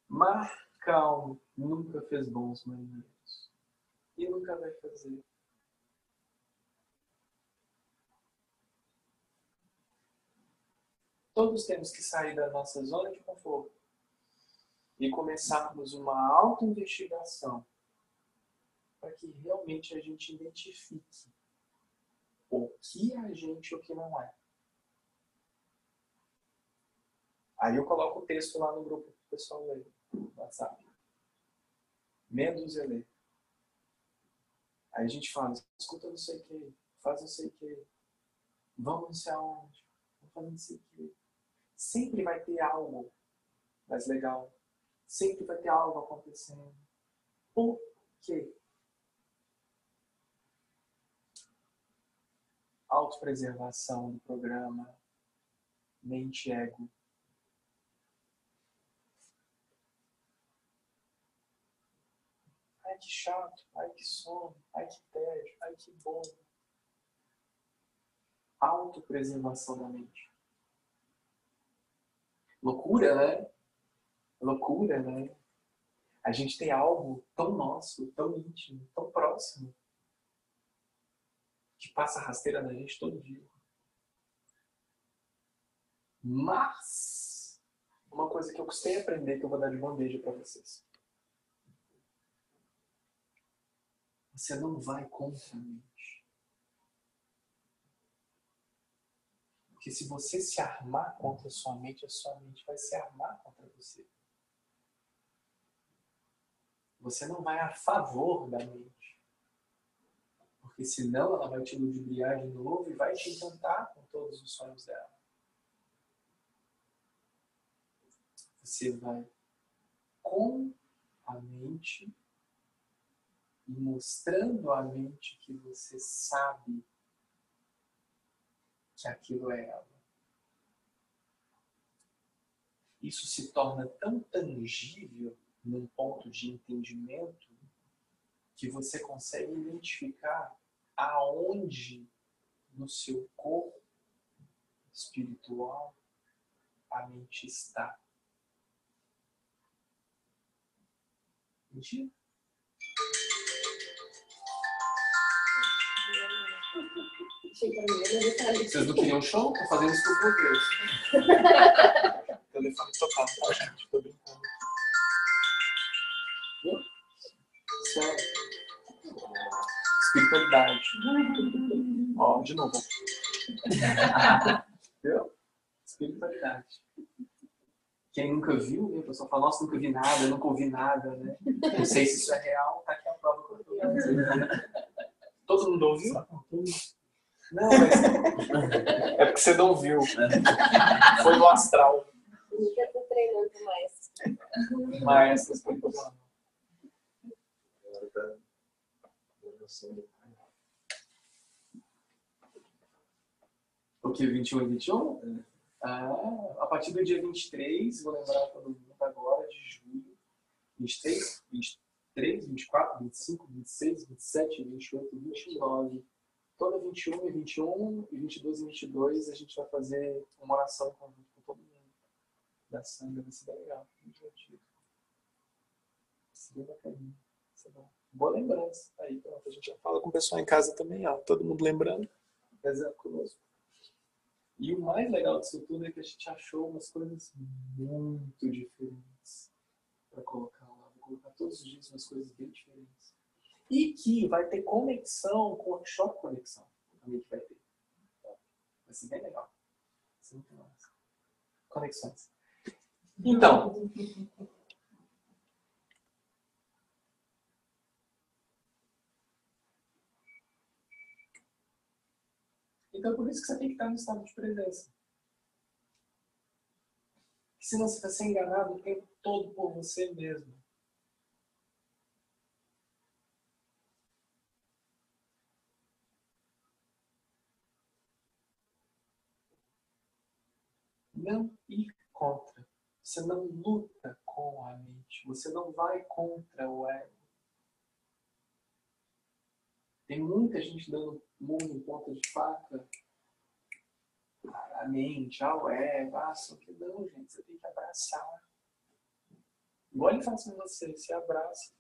Mar calmo nunca fez bons marinheiros. E nunca vai fazer. Todos temos que sair da nossa zona de conforto e começarmos uma auto-investigação para que realmente a gente identifique o que é a gente e o que não é. Aí eu coloco o texto lá no grupo para o pessoal ler no WhatsApp. Menos ler. Aí a gente fala, escuta não sei o que, faz não sei o que, vamos não sei aonde, vamos fazer não sei o que. Sempre vai ter algo mais legal. Sempre vai ter algo acontecendo. Por quê? Autopreservação do programa, mente ego. Ai que chato, ai que sono, ai que tédio, ai que bom. Autopreservação da mente. Loucura, né? Loucura, né? A gente tem algo tão nosso, tão íntimo, tão próximo, que passa rasteira na gente todo dia. Mas, uma coisa que eu custei aprender que eu vou dar de bandeja para vocês. Você não vai contra a mente. Porque se você se armar contra a sua mente, a sua mente vai se armar contra você. Você não vai a favor da mente. Porque senão ela vai te ludibriar de novo e vai te encantar com todos os sonhos dela. Você vai com a mente e mostrando à mente que você sabe que aquilo é ela. Isso se torna tão tangível num ponto de entendimento que você consegue identificar aonde no seu corpo espiritual a mente está. Mentira? Vocês não queriam show? Tô fazendo isso por vocês. O <laughs> telefone tocando, tá, gente? Tô brincando. Sério. Espiritualidade. Ó, de novo. Viu? Espiritualidade. Quem nunca viu, né? a pessoa fala, nossa, nunca vi nada, nunca ouvi nada, né? Não sei se isso é real, tá aqui a prova que eu tô Todo mundo ouviu? Não, mas é porque você não viu. Foi no astral. Nunca tô treinando mais. Mas, espiritualidade. Agora tá evolução do O que, 21 e 21? Ah, a partir do dia 23, vou lembrar todo mundo agora, de julho. 23, 23, 24, 25, 26, 27, 28, 29. Toda 21 e 21 e 22 e 22 a gente vai fazer uma oração conjunto com todo mundo. Da sangue, vai ser legal, muito divertido. Vai ser bem bacaninha. Vai ser bom. Boa lembrança. Aí, pronto, a gente já fala com o pessoal em casa também, ó. Todo mundo lembrando. Rezando conosco. E o mais legal disso tudo é que a gente achou umas coisas muito diferentes para colocar lá. Vou colocar todos os dias umas coisas bem diferentes. E que vai ter conexão com o workshop conexão. Também que vai ter. Vai ser bem legal. Conexões. Então, Então por isso que você tem que estar no estado de presença. Senão você vai ser enganado o tempo todo por você mesmo. Não ir contra. Você não luta com a mente. Você não vai contra o ego. Tem muita gente dando murro em ponta de faca a mente, ao ego, ah, só que não, gente, você tem que abraçar. Igual ele faz com você, se abraça,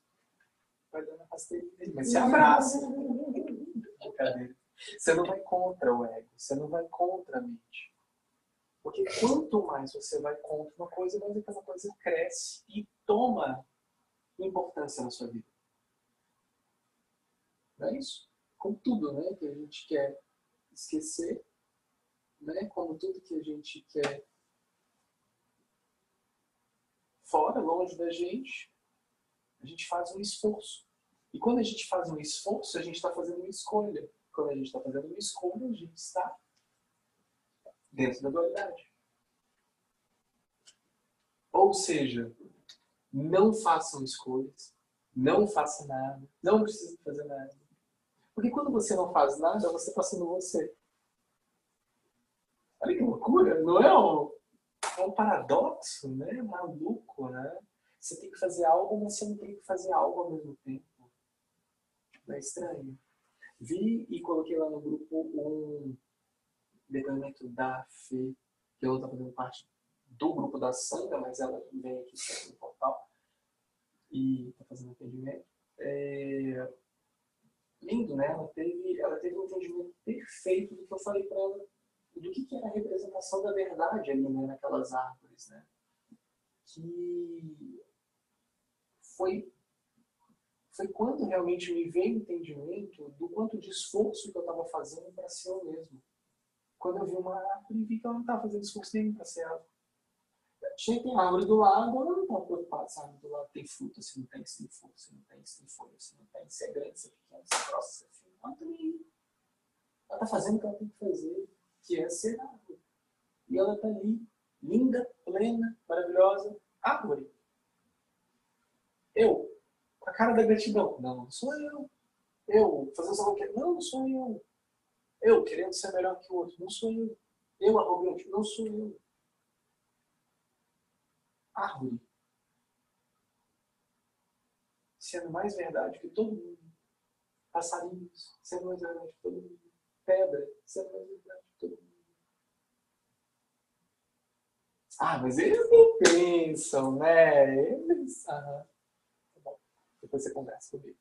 vai dando rasteirinha dele, mas se abraça. Brincadeira. Você não vai contra o ego, você não vai contra a mente. Porque quanto mais você vai contra uma coisa, mais aquela coisa cresce e toma importância na sua vida. Não é isso? Como tudo, né? Que a gente quer esquecer, né? Como tudo que a gente quer fora, longe da gente, a gente faz um esforço E quando a gente faz um esforço, a gente está fazendo uma escolha. Quando a gente está fazendo uma escolha, a gente está dentro da dualidade. Ou seja, não façam escolhas, não faça nada, não precisa fazer nada. Porque quando você não faz nada, você está sendo você. Olha que loucura, não é um, é um paradoxo, né? Maluco, né? Você tem que fazer algo, mas você não tem que fazer algo ao mesmo tempo. Não é estranho? Vi e coloquei lá no grupo um depoimento da Fê, que ela está fazendo parte do grupo da Sandra, mas ela vem aqui no portal e está fazendo atendimento. É... Lindo, né? Ela teve, ela teve um entendimento perfeito do que eu falei para ela, do que, que era a representação da verdade ali, né? naquelas árvores, né? Que foi, foi quando realmente me veio o entendimento do quanto de esforço que eu estava fazendo para ser eu mesmo. Quando eu vi uma árvore, vi que eu não estava fazendo esforço nenhum para ser árvore. Tinha tem árvore do lado, eu não estava preocupado se a árvore do lado tem fruta, se não tem, se tem folha, se não tem, se tem folha, se não tem, se é grande, se é pequeno, se é grossa, se é fino. Ela está fazendo o que ela tem que fazer, que é ser árvore. E ela está ali, linda, plena, maravilhosa, árvore. Eu, com a cara da gratidão. Não, sou eu. Eu, fazendo só qualquer. Não, não sou eu. Eu, querendo ser melhor que o outro. Não sou eu. Eu, arrogante. Não sou eu. Árvore. Sendo mais verdade que todo mundo. Passarinhos. Sendo mais verdade que todo mundo. Pedra. Sendo mais verdade que todo mundo. Ah, mas eles não pensam, né? Eles. Ah. Depois você conversa comigo.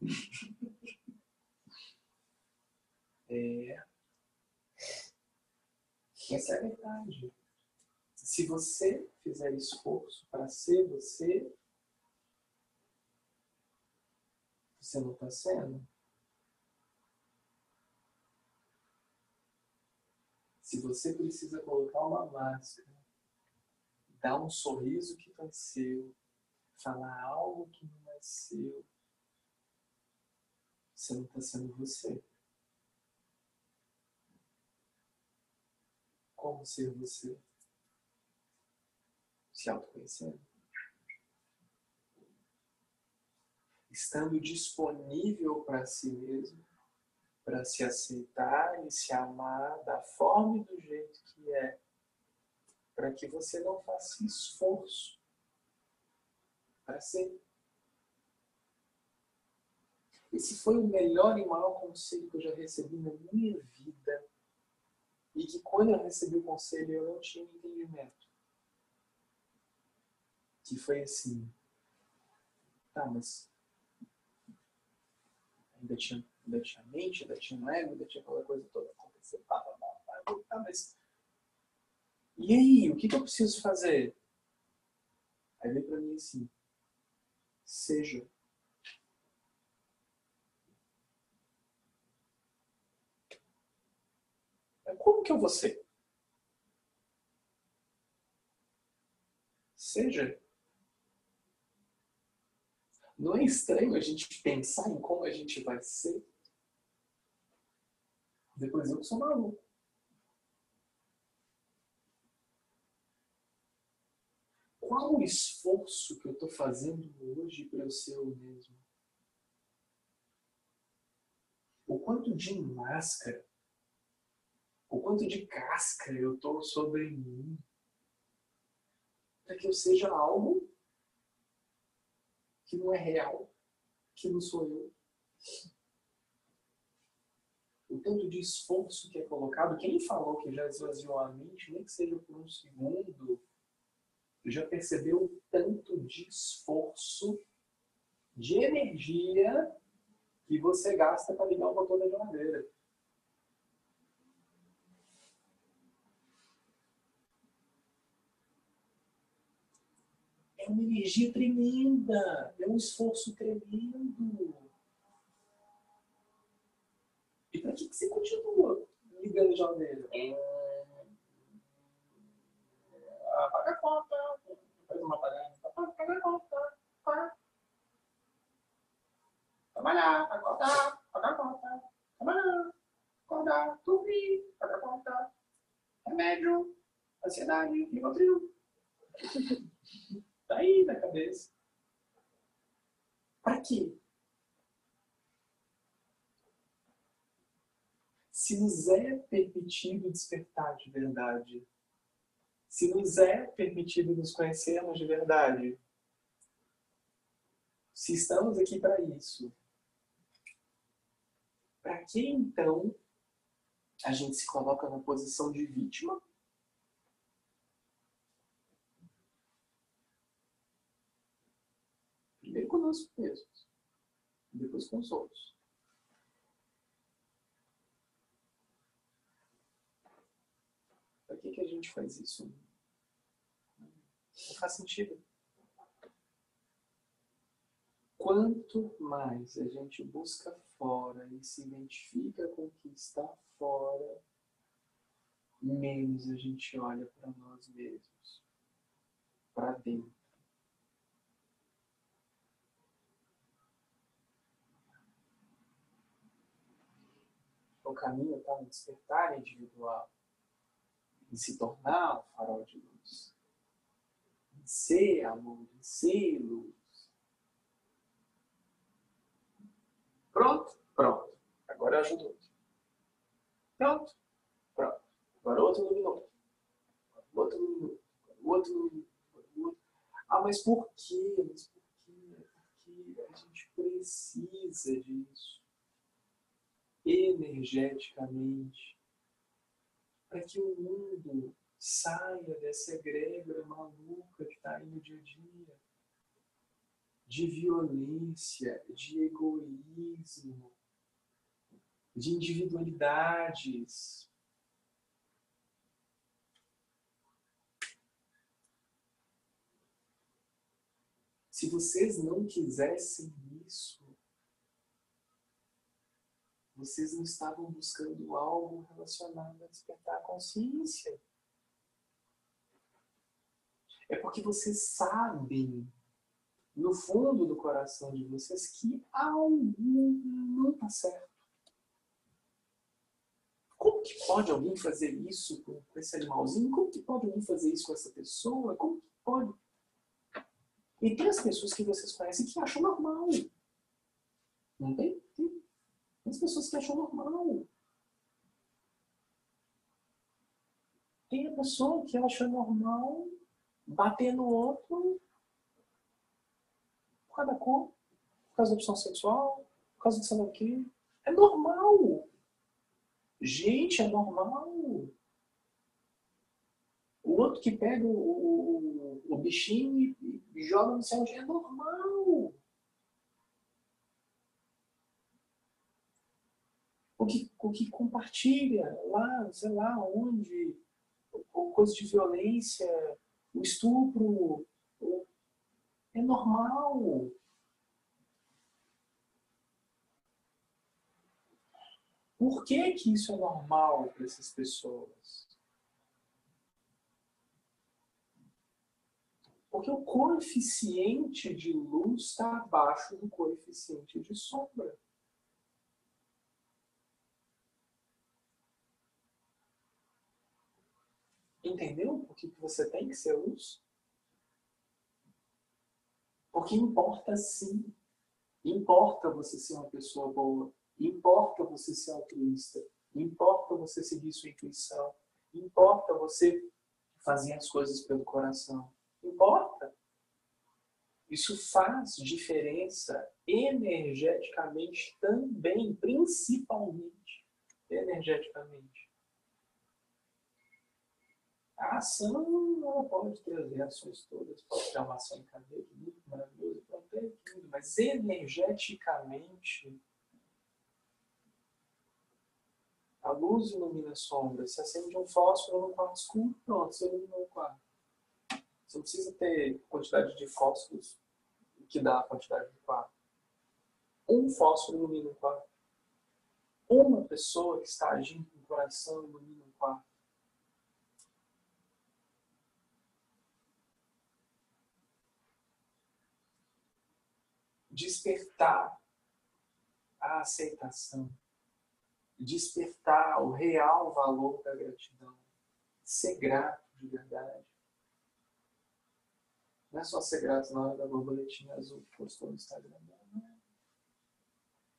<laughs> É... Essa é a verdade. Se você fizer esforço para ser você, você não está sendo. Se você precisa colocar uma máscara, dar um sorriso que vai ser falar algo que não é seu, você não está sendo você. Como ser você? Se autoconhecendo. Estando disponível para si mesmo, para se aceitar e se amar da forma e do jeito que é, para que você não faça esforço para ser. Esse foi o melhor e maior conselho que eu já recebi na minha vida. E que quando eu recebi o conselho eu não tinha entendimento. Que foi assim. Tá, mas. Ainda tinha, ainda tinha mente, ainda tinha um ego, ainda tinha aquela coisa toda acontecendo. Tá, tá, tá, tá, mas. E aí, o que, que eu preciso fazer? Aí veio pra mim assim seja. Como que eu vou ser? Seja. Não é estranho a gente pensar em como a gente vai ser? Depois eu que sou maluco. qual o esforço que eu estou fazendo hoje para eu ser eu mesmo? O quanto de máscara, o quanto de casca eu estou sobre mim para que eu seja algo que não é real, que não sou eu. O tanto de esforço que é colocado, quem falou que já esvaziou a mente, nem que seja por um segundo, já percebeu o tanto de esforço, de energia que você gasta para ligar o motor da geladeira? É uma energia tremenda, é um esforço tremendo. E para que, você continua ligando a geladeira? paga a conta, faz uma pagar, paga a conta, pá. trabalhar, acordar, pagar conta, trabalhar, acordar, dormir, pagar conta, remédio, ansiedade, ribotril. <laughs> Tá aí na cabeça. Para quê? Se nos é permitido despertar de verdade, se nos é permitido nos conhecermos de verdade, se estamos aqui para isso, para que então a gente se coloca na posição de vítima? Conosco mesmos, depois com os outros. Para que, que a gente faz isso? Não faz sentido. Quanto mais a gente busca fora e se identifica com o que está fora, menos a gente olha para nós mesmos, para dentro. O caminho está no despertar individual, em se tornar um farol de luz, em ser amor, em ser luz. Pronto? Pronto. Agora eu ajudo outro. Pronto? Pronto. Agora outro iluminou. Outro iluminou. Outro. Ah, mas por quê? Mas por quê? Porque a gente precisa disso. Energeticamente. Para que o mundo saia dessa egrégora maluca que está aí no dia a dia de violência, de egoísmo, de individualidades. Se vocês não quisessem isso, vocês não estavam buscando algo relacionado a despertar a consciência. É porque vocês sabem no fundo do coração de vocês que algo não está certo. Como que pode alguém fazer isso com, esse animalzinho? Como que pode alguém fazer isso com essa pessoa? Como que pode? E tem as pessoas que vocês conhecem que acham normal. Não tem? Tem, tem as pessoas que acham normal. Tem a pessoa que acha normal bater no outro causa da cor, por causa da opção sexual, por causa de lá o quê. É normal. Gente, é normal. O outro que pega o, o, o bichinho e, e joga no céu é normal. O que, o que compartilha lá, sei lá onde, coisa de violência, o estupro, é normal. Por que, que isso é normal para essas pessoas? Porque o coeficiente de luz está abaixo do coeficiente de sombra. Entendeu por que você tem que ser luz? Porque importa sim. Importa você ser uma pessoa boa. Importa você ser altruísta. Importa você seguir sua intuição. Importa você fazer as coisas pelo coração. Importa. Isso faz diferença energeticamente também, principalmente energeticamente. A ação ela pode trazer ações todas, pode ter uma ação em cadeia, muito maravilhoso, pode ter tudo, mas energeticamente a luz ilumina a sombra. Se acende um fósforo no quarto escuro, pronto, você iluminou o quarto. Você não precisa ter quantidade de fósforos que dá a quantidade de quarto. Um fósforo ilumina o quarto. Uma pessoa que está agindo com o coração ilumina o quarto. Despertar a aceitação, despertar o real valor da gratidão, ser grato de verdade. Não é só ser grato na hora da borboletinha azul que postou no Instagram. Não.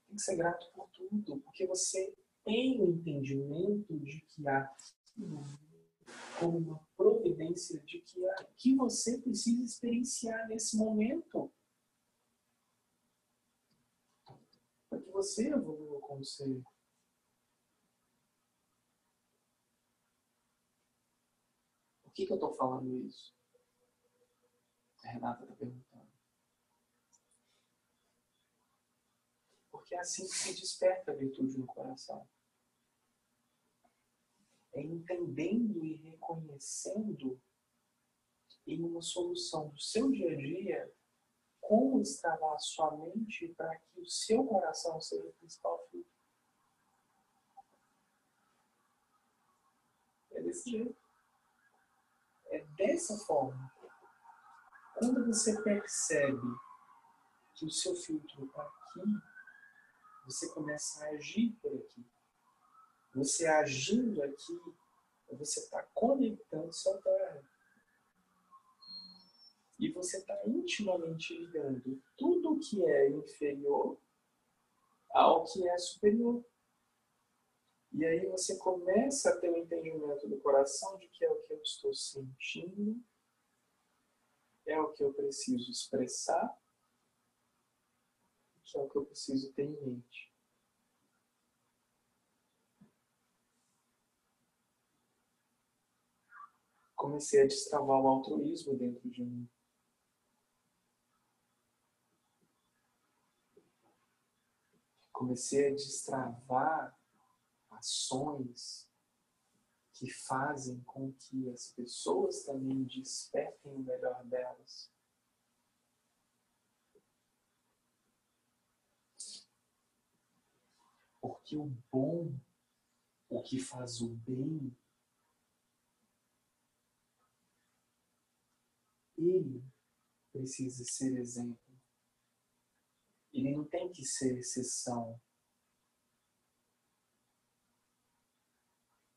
Tem que ser grato por tudo, porque você tem o entendimento de que há como uma providência de que há que você precisa experienciar nesse momento. Que você evolua como ser. Por que, que eu estou falando isso? A Renata está perguntando. Porque é assim que se desperta a virtude no coração. É entendendo e reconhecendo em uma solução do seu dia a dia como destravar a sua mente para que o seu coração seja o principal filtro. É desse jeito. É dessa forma. Quando você percebe que o seu filtro está aqui, você começa a agir por aqui. Você agindo aqui, você está conectando sua terra. E você está intimamente ligando tudo que é inferior ao que é superior. E aí você começa a ter o um entendimento do coração de que é o que eu estou sentindo, é o que eu preciso expressar, que é o que eu preciso ter em mente. Comecei a destravar o altruísmo dentro de mim. Comecei a destravar ações que fazem com que as pessoas também despertem o melhor delas. Porque o bom, o que faz o bem, ele precisa ser exemplo. Ele não tem que ser exceção.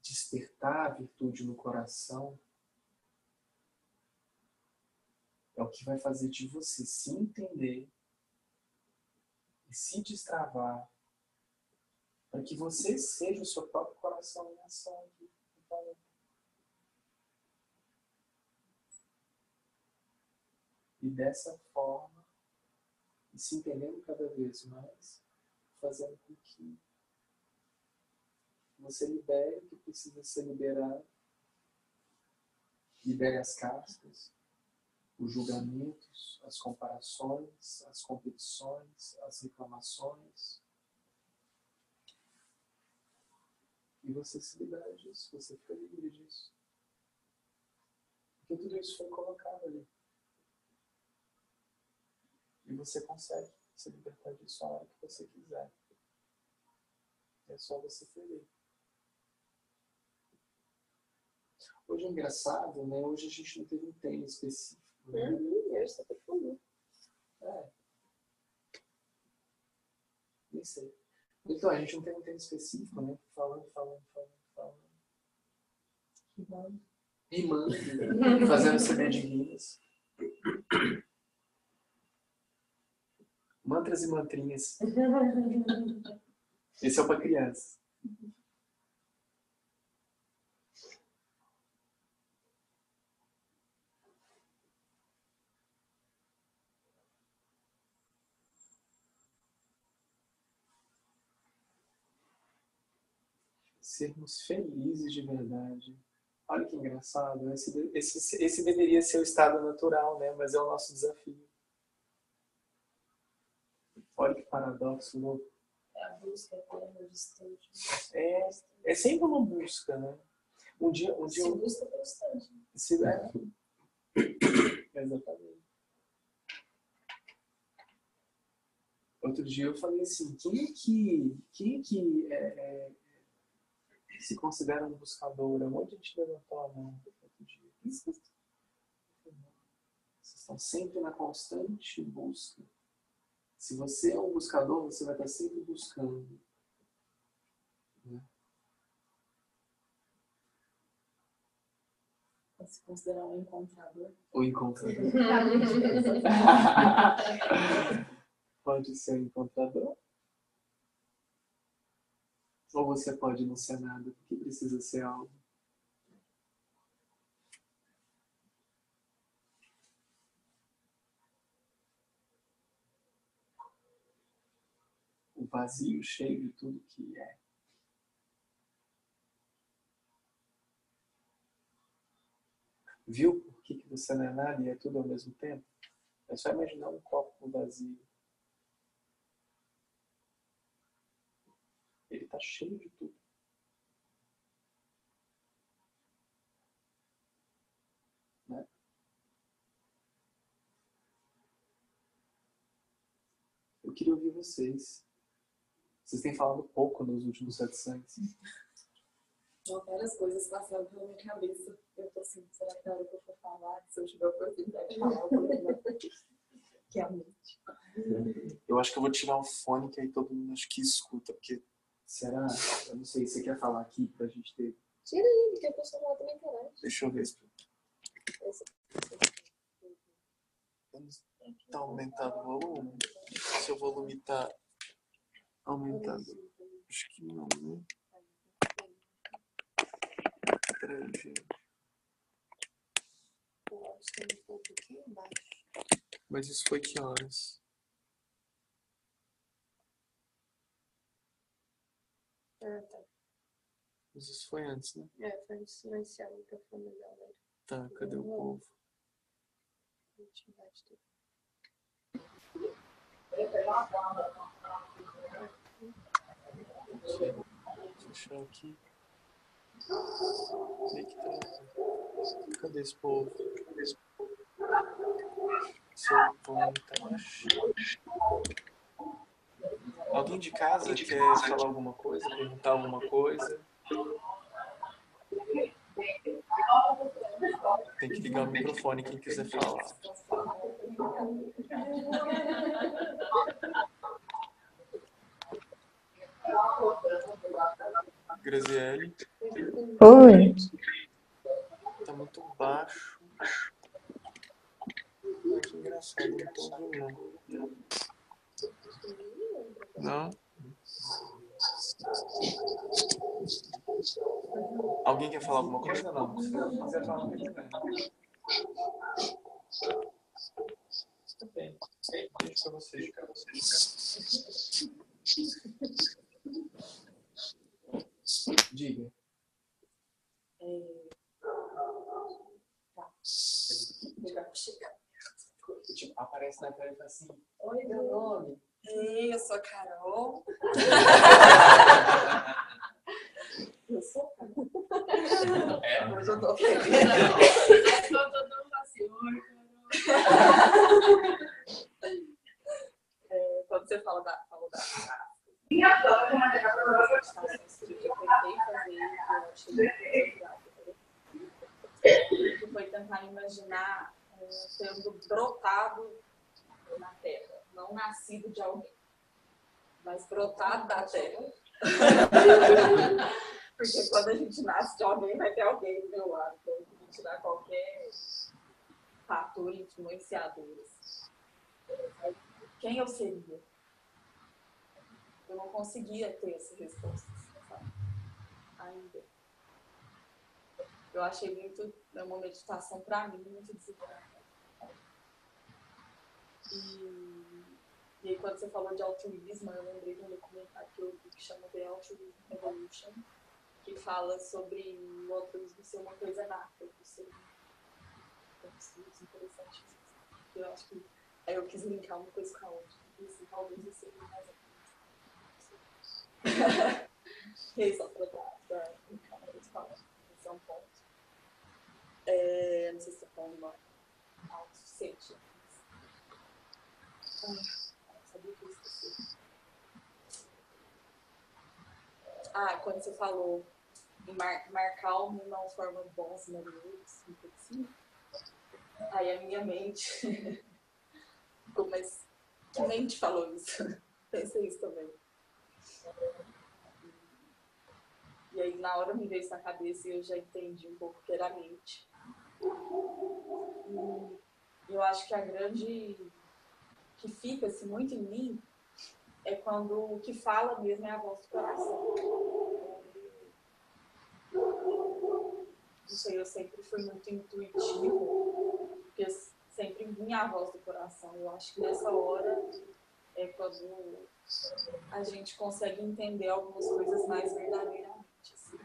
despertar a virtude no coração é o que vai fazer de você se entender e se destravar para que você seja o seu próprio coração em ação aqui E dessa forma, e se entendendo cada vez mais, fazendo com que você libere o que precisa ser liberado. Libere as cascas, os julgamentos, as comparações, as competições, as reclamações. E você se libera disso, você fica livre disso. Porque tudo isso foi colocado ali. E você consegue se libertar disso a hora que você quiser. É só você querer. Hoje é engraçado, né? Hoje a gente não teve um tema específico. Né? Uhum, hoje está profundo. É. Nem sei. Então, a gente não tem um tema específico, né? Falando, falando, falando, falando. Rimando. Rimando. fazendo CD de rimas. Mantras e mantrinhas. <laughs> Esse é o para crianças. sermos felizes de verdade. Olha que engraçado, esse, esse, esse deveria ser o estado natural, né? mas é o nosso desafio. Olha que paradoxo louco. É a busca eterna distante. É, é sempre uma busca, né? Um dia, um dia Se busca constante. Se, é. <coughs> Exatamente. Outro dia eu falei assim, quem é que, quem é que é, é, se considera um buscador. Um monte de gente levantou a mão outro dia. Vocês estão sempre na constante busca. Se você é um buscador, você vai estar sempre buscando. Né? Pode se considerar um encontrador. O encontrador. <laughs> <laughs> pode ser um encontrador. Ou você pode não ser nada, porque precisa ser algo. Vazio cheio de tudo que é. Viu por que, que você não é nada e é tudo ao mesmo tempo? É só imaginar um copo vazio. Ele está cheio de tudo. Né? Eu queria ouvir vocês. Vocês têm falado pouco nos últimos satsangs. Não, várias coisas passaram pela minha cabeça. Eu tô assim, será que na hora que eu for falar, se eu tiver a oportunidade de falar, eu vou? Que é a mente. Eu acho que eu vou tirar o fone que aí todo mundo acho que escuta, porque será? Eu não sei, você quer falar aqui pra gente ter. Tira aí, porque a pessoa lá também interage. Deixa eu ver se tá aumentado o volume. Se o volume tá aumentado. Acho que não, né? Pouquinho embaixo. Mas isso foi que horas? Ah, tá. Mas isso foi antes, né? É, foi silenciar o microfone da galera. Tá, cadê o povo? A gente bate tudo. Deixa eu aqui. Onde que tá? Cadê esse povo? Cadê esse povo? Seu tá. Alguém de casa quer falar alguma coisa? Perguntar alguma coisa? Tem que ligar o microfone quem quiser falar. <laughs> Graziele, Oi. tá muito baixo. Ai, que engraçado, não tô ouvindo. Não? Alguém quer falar alguma coisa? Não. Tudo bem. Deixa vocês, pra vocês. Diga. É... Tá. Tipo, aparece na tela e fala assim, Oi, meu nome. Ei, eu sou a Carol. <laughs> Eu sou a Carol. <laughs> É? Hoje eu tô feliz. <laughs> É, quando você fala da, falou da, da que foi tentar imaginar é, tendo brotado na terra, não nascido de alguém, mas brotado da terra. <laughs> Porque quando a gente nasce de alguém, vai ter alguém do meu lado. Então, eu vou tirar qualquer fator influenciador. Quem eu seria? Eu não conseguia ter essa resposta, sabe? Ainda. Eu achei muito, é uma meditação para mim, muito desafiadora. E, e aí, quando você falou de altruísmo, eu lembrei de um documentário que eu vi que chama The Altruism Revolution, que fala sobre o altruísmo ser uma coisa nata do ser é interessante. Eu acho que eu quis linkar uma coisa com a outra. Talvez eu seja mais altruísta. E aí, só para dar linkar uma coisa com a outra. Esse é um ponto. É, não sei se você está falando uma autossuficiente. Ah, sabia que eu esqueci. Ah, quando você falou mar, marcar o não forma bons marinheiros, um pouco assim. Aí a minha mente <laughs> ficou mais que nem te falou isso. <laughs> Pensei isso também. E aí, na hora me veio isso na cabeça e eu já entendi um pouco que era a mente. E eu acho que a grande. que fica assim, muito em mim é quando o que fala mesmo é a voz do coração. Sei, eu sempre fui muito intuitivo, porque sempre vinha a voz do coração. Eu acho que nessa hora é quando a gente consegue entender algumas coisas mais verdadeiramente. Assim.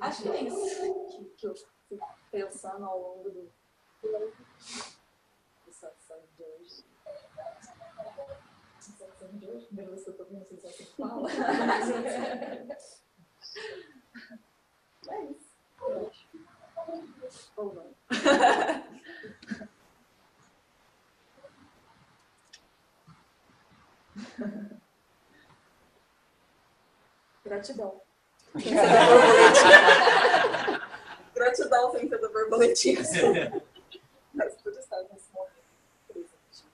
Acho que é isso que, que eu fico pensando ao longo do, do de hoje. Satsang de hoje? Meu Deus, eu tô com sensação que fala. <laughs> é isso. Ou não. <laughs> <laughs> Gratidão. <laughs> Gratidão sem ser da borboletinha. <laughs> Mas por estar nesse momento presente.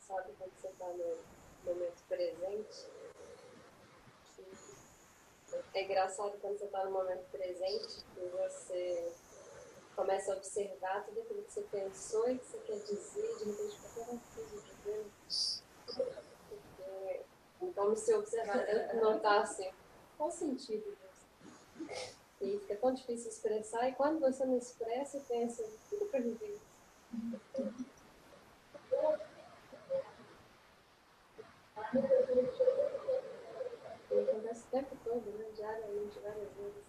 Sabe quando você está no momento presente? É engraçado quando você está no momento presente e você começa a observar tudo aquilo que você pensou e que você quer dizer, de repente tão difícil de ver. Então, se observar, notar assim, qual sentido disso? E fica tão difícil expressar, e quando você não expressa, pensa, tudo para viver. E o tempo todo, né? diariamente, várias vezes.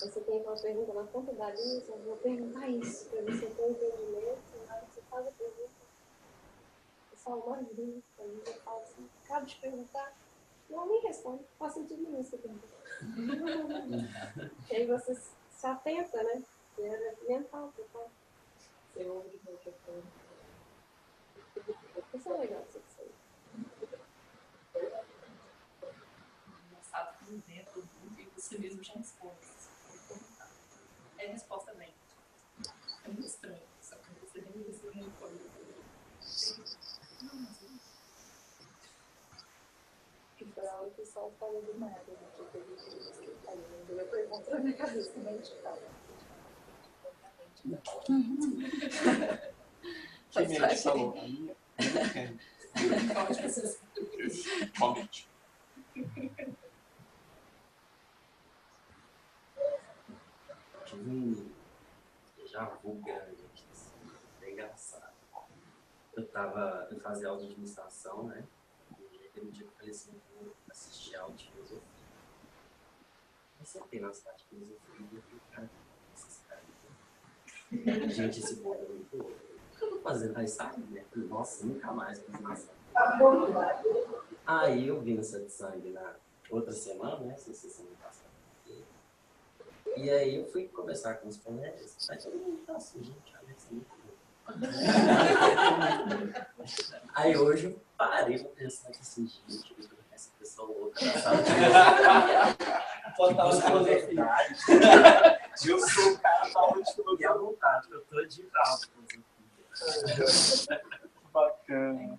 Você tem aquela pergunta na ponta da linha, eu vou perguntar isso, para você ter um entendimento, na hora que você faz a pergunta, você fala mais vezes, a gente fala assim, acabo de perguntar, não nem responde, não faz sentido nenhum essa pergunta. <laughs> e aí você se atenta, né? E era mental, total. Você ouve de novo a Isso é legal, você sabe. Engraçado que dentro do você mesmo já responde. É a resposta vem. É muito estranho. Só que você nem você não responde. Não, mas e foi a hora que o sol falou do nada, né? Que teve dias que caiu, não deu pergunta na minha cabeça, mas fala. Que mente falou? A minha? Minha? Realmente. Um vu grande aqui, assim, é engraçado. Eu tava, eu fazia aula de administração, né? E aquele dia que eu falei assim, vou assistir aula de filosofia. Aí sentei na cidade de filosofia e eu falei, cara, esses caras. Gente, esse povo é muito louco. Eu tô fazendo? Aí sabe, né? Nossa, nunca mais administração. Aí eu vi no satsang na outra semana, né? Essa semana passada. E aí eu fui conversar com os colegas, aí todo mundo tá assim, gente, olha isso é muito. <laughs> Aí hoje eu parei pra pensar que assim, gente, eu vou essa pessoa louca na sala de filosofia. verdade. Eu sou o cara da aula de E filosofia. vontade, eu tô de aula de filosofia. Bacana.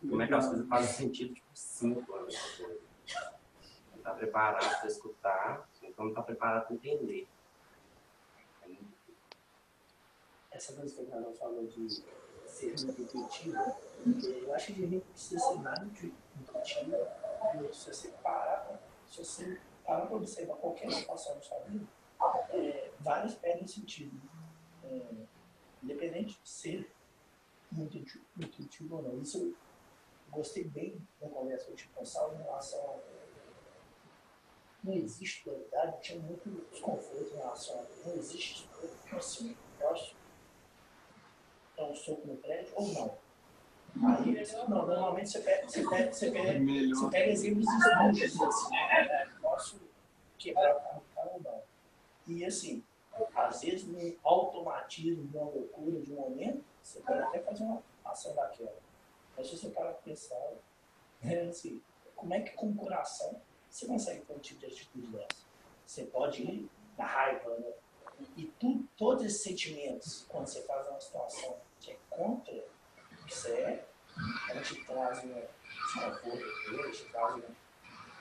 Como é que as coisas fazem sentido, tipo, cinco anos depois. Tá preparado para escutar, então não tá preparado para entender. Essa coisa que a Carol falou de ser muito intuitivo, eu acho que a gente precisa ser intu- intuitivo, se você parar, se você parar para observar qualquer situação na sua vida, é, perdem sentido. É, independente de ser muito intu- intuitivo ou não. Isso eu gostei bem da conversa com o Saulo em relação a não existe dualidade, tinha muito desconforto em relação a não existe isso, assim, eu acho dar um soco no prédio ou não. Aí, não, normalmente você pega, você pega, você pega, você pega exemplos extremos, assim, né? Posso quebrar o carro ou não. E assim, às vezes num automatismo, numa loucura de um momento, você pode até fazer uma, ação daquela. Mas se você parar para pensar, é assim, como é que com o coração você consegue ter um tipo de atitude dessa? Você pode ir na raiva, né? E tu, todos esses sentimentos, quando você faz uma situação que é contra, isso é, ela te traz uma desconforto, te traz uma,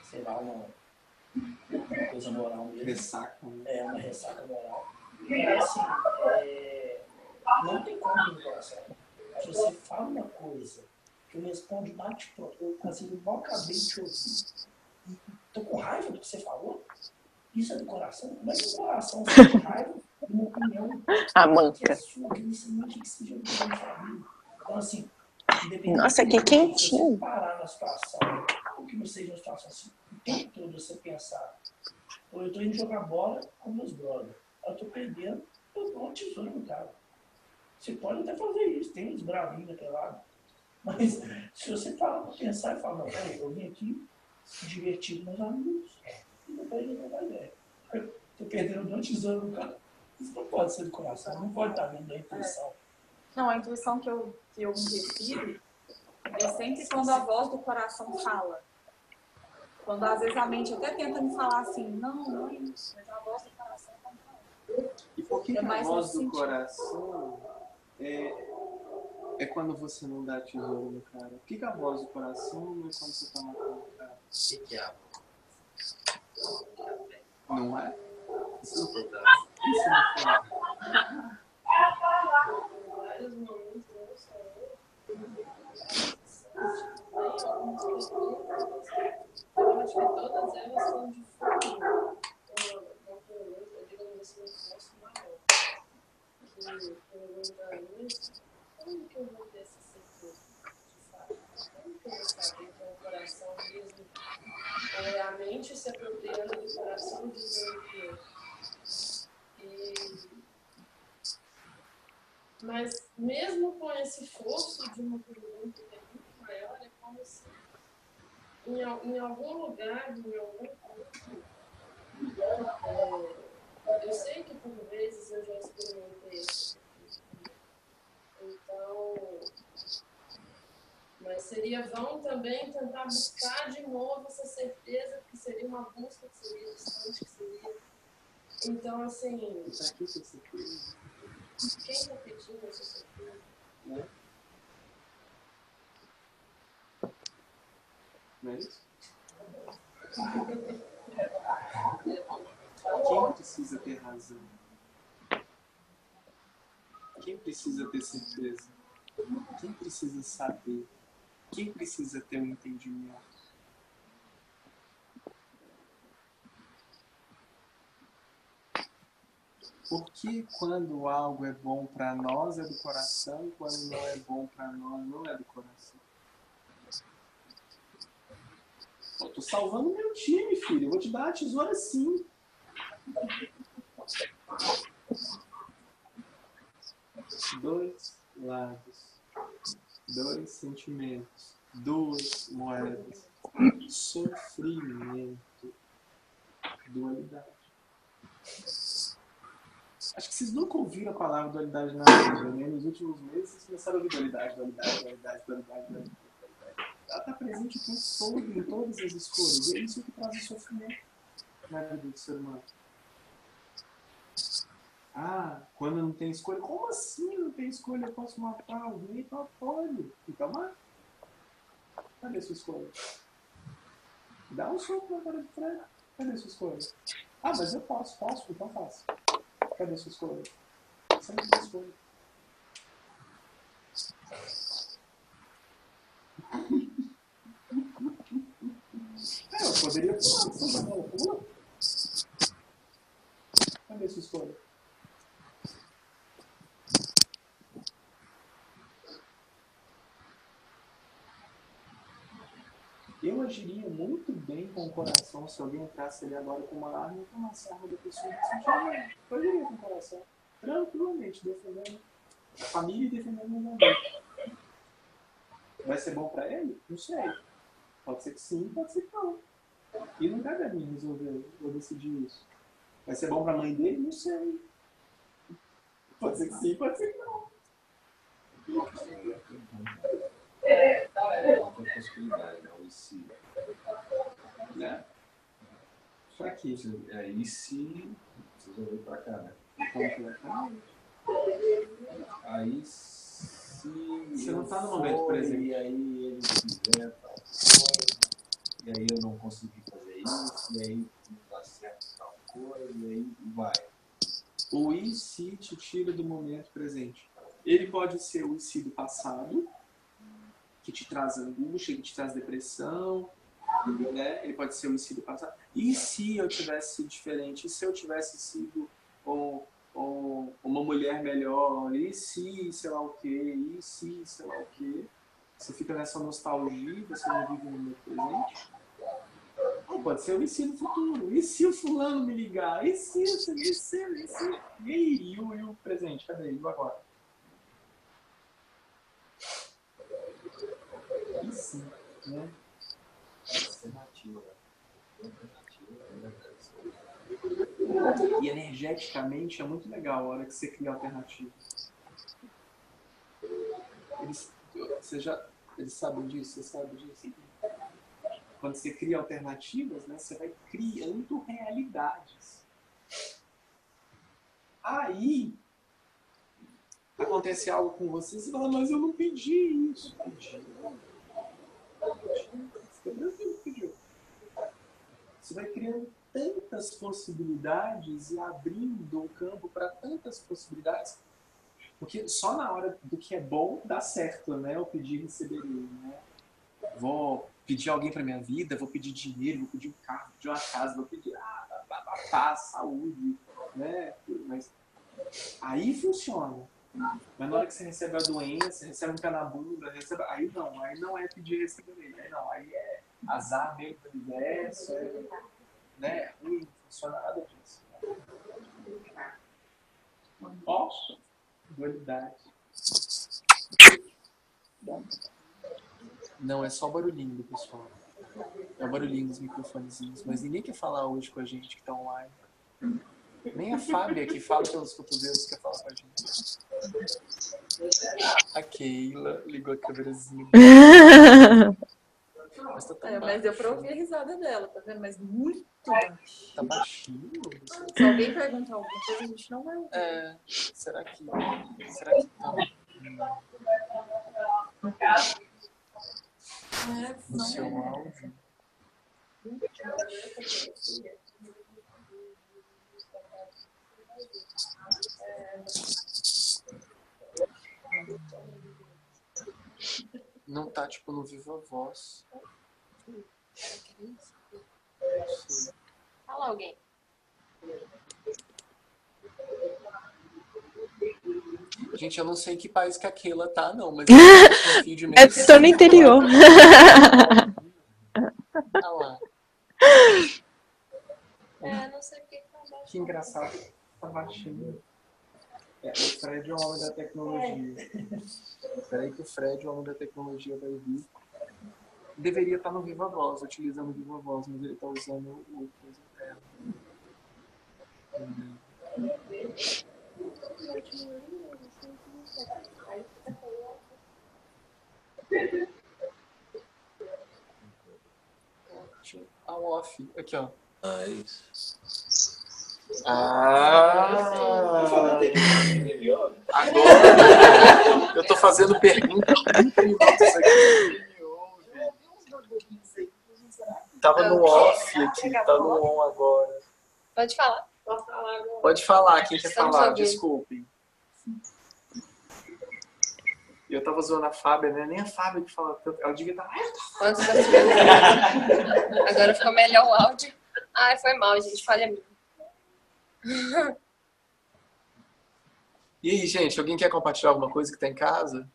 sei lá, uma, uma coisa moral mesmo. Ressaca, né? É, uma ressaca moral. E assim, é, não tem como no coração. Se você fala uma coisa que eu respondo bate pronto, eu assim, mal acabei de ouvir. E tô com raiva do que você falou. Isso é do coração? Como é que o coração sente raiva de <laughs> uma opinião A que é manca. sua, que você não que seja do? Então, assim, Nossa, que Você quentinho. parar na situação, ou que não seja uma situação assim, o tempo todo você pensar, ou eu tô indo jogar bola com meus brothers, eu tô perdendo, eu dou uma tesoura no cara. Você pode até fazer isso, tem uns bravinhos daquele lado. <laughs> Mas se você parar para pensar e falar, não, peraí, eu vim aqui se divertir com meus amigos e depois eu vou dar ideia. Tô perdendo, eu dou uma tesoura no cara. Isso não pode ser do coração, não pode estar vindo da intuição. Não, a intuição que eu, que eu me refiro é sempre quando a voz do coração fala. Quando às vezes a mente até tenta me falar assim, não, não é isso, mas a voz do coração tá falando. E por que, É que a mais voz do sentido. coração é, é quando você não dá tesouro no cara? Por que, que a voz do coração não é quando você tá matando o cara? Não é? Isso não Isso não eu. Eu acho que todas elas são de fundo assim, um esforço maior. Como que eu vou ter de fato? Como que eu vou saber que é o coração mesmo? É a mente se apropriando do coração dizendo que é? E mas mesmo com esse esforço de pergunta que é muito maior, é como se em, em algum lugar, em algum ponto, é, eu sei que por vezes eu já experimentei isso. Então, mas seria vão também tentar buscar de novo essa certeza, que seria uma busca, que seria distante, que seria. Então, assim, pra que quem está pedindo essa certeza? Não é isso? Quem precisa ter razão? Quem precisa ter certeza? Quem precisa saber? Quem precisa ter um entendimento? Por que quando algo é bom para nós é do coração e quando não é bom para nós não é do coração? Eu tô salvando meu time, filho. Eu vou te dar a tesoura sim. Dois lados, dois sentimentos, duas moedas, sofrimento, dualidade. Acho que vocês nunca ouviram a palavra dualidade na vida, né? Nos últimos meses vocês começaram a ouvir dualidade, dualidade, dualidade, dualidade, dualidade. Ela está presente todo, em todas as escolhas. E é isso que traz o sofrimento na vida do ser humano. Ah, quando não tem escolha. Como assim não tem escolha? Eu posso matar alguém? Então pode. Então mata. Cadê sua escolha? Dá um soco na cara de Fred. Cadê sua escolha? Ah, mas eu posso, posso, então faço. Cadê sua escolha? Você não tem escolha. <laughs> É, eu poderia pular, você pula. Cadê sua escolha? Eu agiria muito bem com o coração se alguém entrasse ali agora com uma arma e tomasse a arma da pessoa. Eu agiria com o coração. Tranquilamente, defendendo a família e defendendo o mundo. Vai ser bom pra ele? Não sei. Pode ser que sim, pode ser que não. E não cabe a mim resolver ou decidir isso. Vai ser bom pra mãe dele? Não sei. Pode ser que sim, pode ser que não. Seria a pergunta. É outra possibilidade, né? E se. Né? Pra quê? É, e se. Precisa vir pra cá, né? Aí se. Você não tá no momento presente. E aí ele quiser tal coisa. E aí eu não consegui fazer isso. E aí não dá certo tal coisa. E aí vai. O e se te tira do momento presente. Ele pode ser o e se do passado, que te traz angústia, que te traz depressão, né? Ele pode ser o se do passado. E se eu tivesse sido diferente? E se eu tivesse sido ou, ou uma mulher melhor? E se sei lá o quê? E se sei lá o quê? Você fica nessa nostalgia, você não vive no presente. Ou pode ser o e se no futuro. E se o fulano me ligar? E se, e se, e se, e se? E aí? E o, e o presente? Cadê? E o agora? Se, né? E energeticamente é muito legal a hora que você cria alternativas. Eles, você já, eles sabem disso? Você sabe disso? Quando você cria alternativas, né, você vai criando realidades. Aí acontece algo com você você fala, mas eu não pedi isso. Pedi. Você vai criando tantas possibilidades e abrindo o campo para tantas possibilidades. Porque só na hora do que é bom dá certo, né? Eu pedir e receberei, né? Vou pedir alguém para minha vida, vou pedir dinheiro, vou pedir um carro, vou pedir uma casa, vou pedir ah, paz, saúde, né? Mas aí funciona. Mas na hora que você recebe a doença, recebe um pé na bunda, recebe... aí não, aí não é pedir receberei, aí não, aí é azar meio do universo, é, né? Ruim, não funciona nada disso. Ó, dualidade. Não, é só barulhinho pessoal. É o barulhinho dos microfonezinhos. Mas ninguém quer falar hoje com a gente que tá online. Nem a Fábia que fala pelos cotovelos quer falar com a gente. A Keila ligou a câmerazinha. Mas tá, É, mas deu pra ouvir a risada dela, tá vendo? Mas muito tá baixinho. Se alguém perguntar alguma coisa, a gente não vai ouvir. É, será que. Será que tá É, no não seu é. áudio? Não tá tipo no Viva Voz. Fala alguém. Gente, eu não sei em que país que a Keila tá, não, mas <laughs> É tô no interior. Ah <laughs> lá, É, não sei porque que tá baixo. que engraçado. Tá baixinho. É, o Fred é o homem da tecnologia. Espera que o Fred, o homem da tecnologia, vai vir. Deveria estar no Viva Voz, utilizando o Viva Voz, mas ele tá usando o coisa interno. Hum. Aí fica falando. Ah, o off. Aqui, ó. Mas. Ah! Melhor. Agora eu tô fazendo pergunta há 30 minutos aqui. Tava no off aqui, tá no on agora. Pode falar. Pode falar agora. Pode falar, quem quer Estamos falar, ouvindo. desculpem. Eu tava zoando a Fábia, né? Nem a Fábia que fala tanto. Ela devia estar. "Ah, eu tô Quantos das perguntas? Agora ficou melhor o áudio. Ai, foi mal, gente. Falha minha. E aí, gente, alguém quer compartilhar alguma coisa que tá em casa?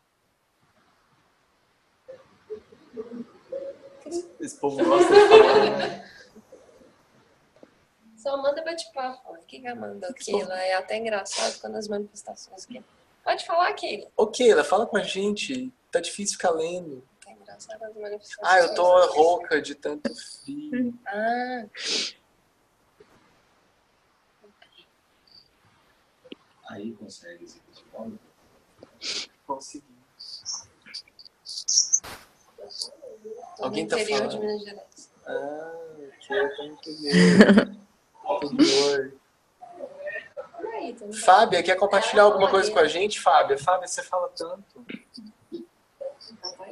Esse povo gosta de falar, né? Só manda bate-papo. O que que mandou aquilo? É até engraçado quando as manifestações. Pode falar aquilo. Ô, Keila, fala com a gente. Tá difícil ficar lendo. É engraçado as manifestações. Ah, eu tô rouca de tanto frio. Ah, Aí consegue executar o módulo? Conseguimos. Alguém está falando? de Minas Gerais. Ah, aqui eu tô entendendo. interior. <laughs> Fábia, quer compartilhar alguma coisa com a gente, Fábia? Fábia, você fala tanto. Tá, tá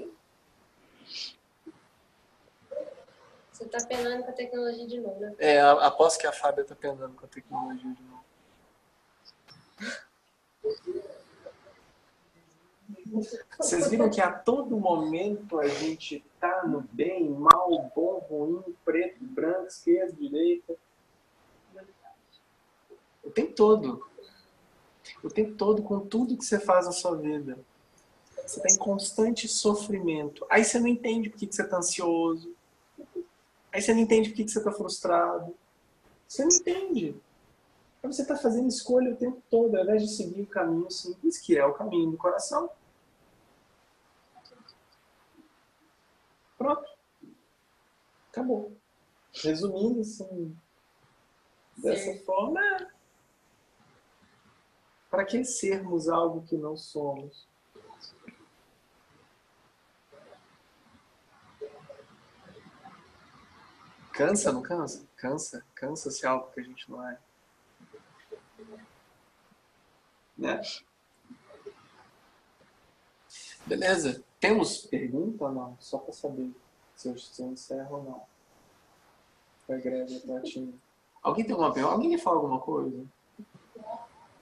você está penando com a tecnologia de novo, né? É, aposto que a Fábia está penando com a tecnologia de novo. Vocês viram que a todo momento a gente tá no bem, mal, bom, ruim, preto, branco, esquerda, direita. O tempo todo. O tempo todo com tudo que você faz na sua vida. Você tá em constante sofrimento. Aí você não entende por que você tá ansioso. Aí você não entende por que você tá frustrado. Você não entende. Aí você tá fazendo escolha o tempo todo, ao invés de seguir o caminho simples, que é o caminho do coração. Pronto. Acabou. Resumindo, assim, dessa Sim. forma. Para que sermos algo que não somos? Cansa, não cansa? Cansa. Cansa ser algo que a gente não é. Né? Beleza. Temos pergunta ou não? Só para saber se eu, se eu encerro ou não. Foi greve tá. Alguém tem alguma pergunta? Alguém quer falar alguma coisa?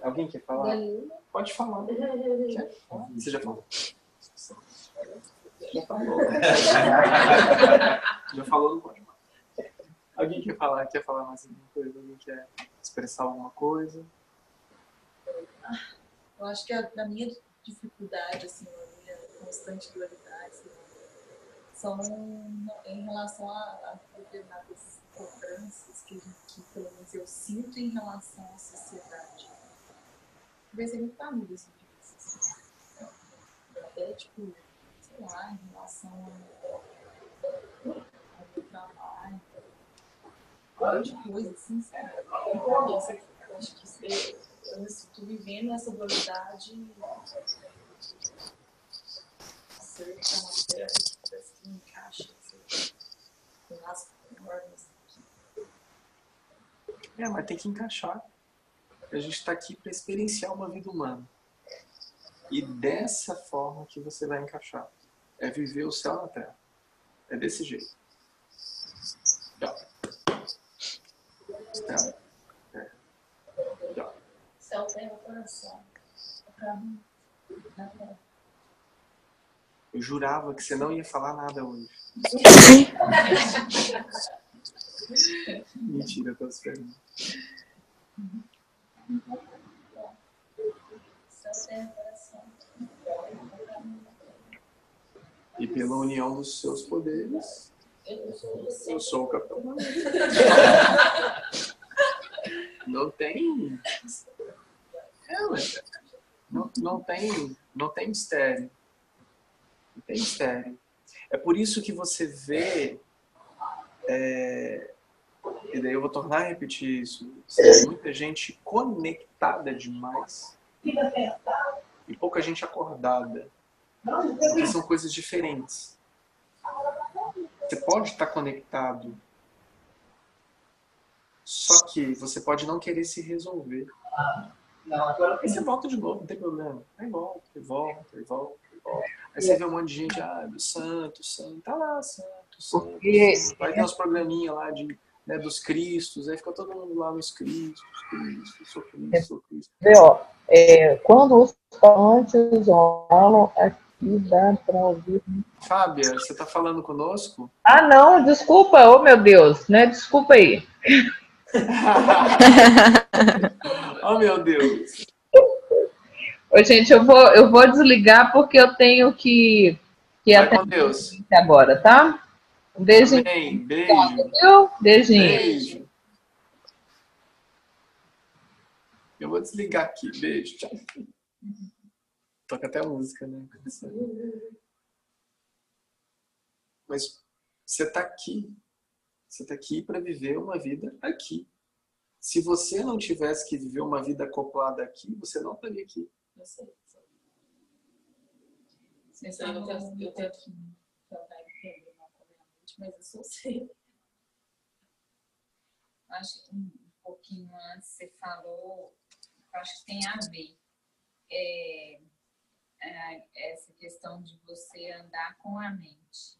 Alguém quer falar? Pode falar. Quer falar? Você já falou? Já falou. <laughs> já falou, não pode mais. Alguém quer falar? Quer falar mais alguma coisa? Alguém quer expressar alguma coisa? Eu acho que a, da minha dificuldade, assim, a minha constante dualidade, assim, são em relação a, a determinadas cobranças que, a que pelo menos eu sinto em relação à sociedade. Seja muito família isso disso, assim. Até, tipo, sei lá, em relação ao, meu trabalho. Um monte de coisa, assim, sabe? Eu acho que isso é- me sinto vivendo essa dualidade ser uma matéria parece que encaixa assim, com as normas. É, mas tem que encaixar. A gente está aqui para experienciar uma vida humana. E dessa forma que você vai encaixar. É viver o céu na terra. É desse jeito. Ó. Céu. Céu, terra, coração. Eu jurava que você não ia falar nada hoje. Mentira, eu tô esperando. E pela união dos seus poderes, Eu sou o Capitão. Não tem. Não, não tem. Não tem mistério. Não tem mistério. É por isso que você vê. é, e daí eu vou tornar a repetir isso. Vê muita gente conectada demais e pouca gente acordada. Porque são coisas diferentes. Você pode estar conectado, só que você pode não querer se resolver. Não, agora Aí você volta de novo, não tem problema. Aí volta, e volta, e volta, e volta. Aí você vê um monte de gente, ah, do santo, santo, tá lá, santo, santo. Porque- santo. Aí tem uns programinhas lá de, né, dos cristos, aí fica todo mundo lá nos cristos, Cristo, sou Cristo, sou Cristo. Vê, ó, é, quando os falantes falam, aqui dá para ouvir. Fábia, você tá falando conosco? Ah, não, desculpa, oh meu Deus, né? Desculpa aí. <laughs> oh, meu Deus. Ô, gente, eu vou, eu vou desligar porque eu tenho que, que Vai atender com Deus. agora, tá? Um beijinho, Amém. Beijo. viu? Beijinho. Beijo. Eu vou desligar aqui. Beijo. Tchau. Toca até a música, né? Mas você tá aqui. Você tá aqui para viver uma vida aqui. Se você não tivesse que viver uma vida acoplada aqui, você não estaria aqui. Eu sei. Aí eu tento, eu tento entender, comentar. mas eu sou ser. Acho que um pouquinho antes você falou, acho que tem a ver. É, é, essa questão de você andar com a mente.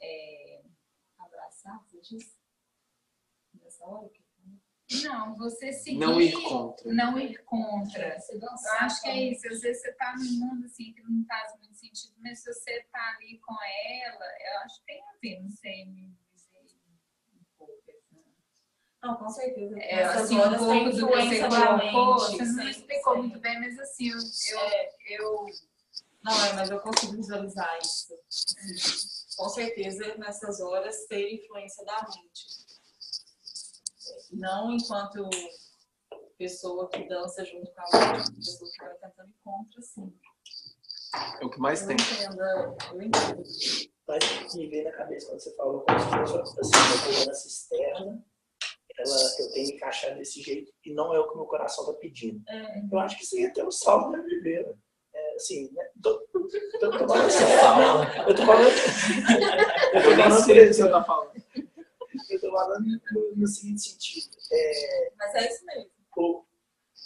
É, Abraçar, você disse? Nessa hora que não, você seguir. Não ir contra. Não ir contra. você Eu acho que é isso. Às vezes você tá num mundo assim que não faz muito sentido, mas se você tá ali com ela, eu acho que tem a ver, não sei me dizer um pouco. assim. Não, com certeza. É, assim, um pouco do que você colocou, você não sim, explicou sim. muito bem, mas assim, eu, eu, É. eu Não, é, mas eu consigo visualizar isso. Com certeza, nessas horas, ter influência da mente. Não enquanto pessoa que dança junto com a outra, pessoa que vai tentando ir contra, sim. É o que mais Eu tem. entendo, eu entendo. Mas me veio na cabeça quando você falou como se fosse assim, uma cobrança externa, ela, eu tenho que encaixar desse jeito e não é o que meu coração está pedindo. É, Eu acho que isso ia ter um salvo na viver. Assim, né? Tô, tô, tô, tô falando sério. Eu tô falando. Eu tô Eu falando, por você exemplo, tá falando. eu tô falando no, no seguinte sentido. É, mas é isso mesmo. o-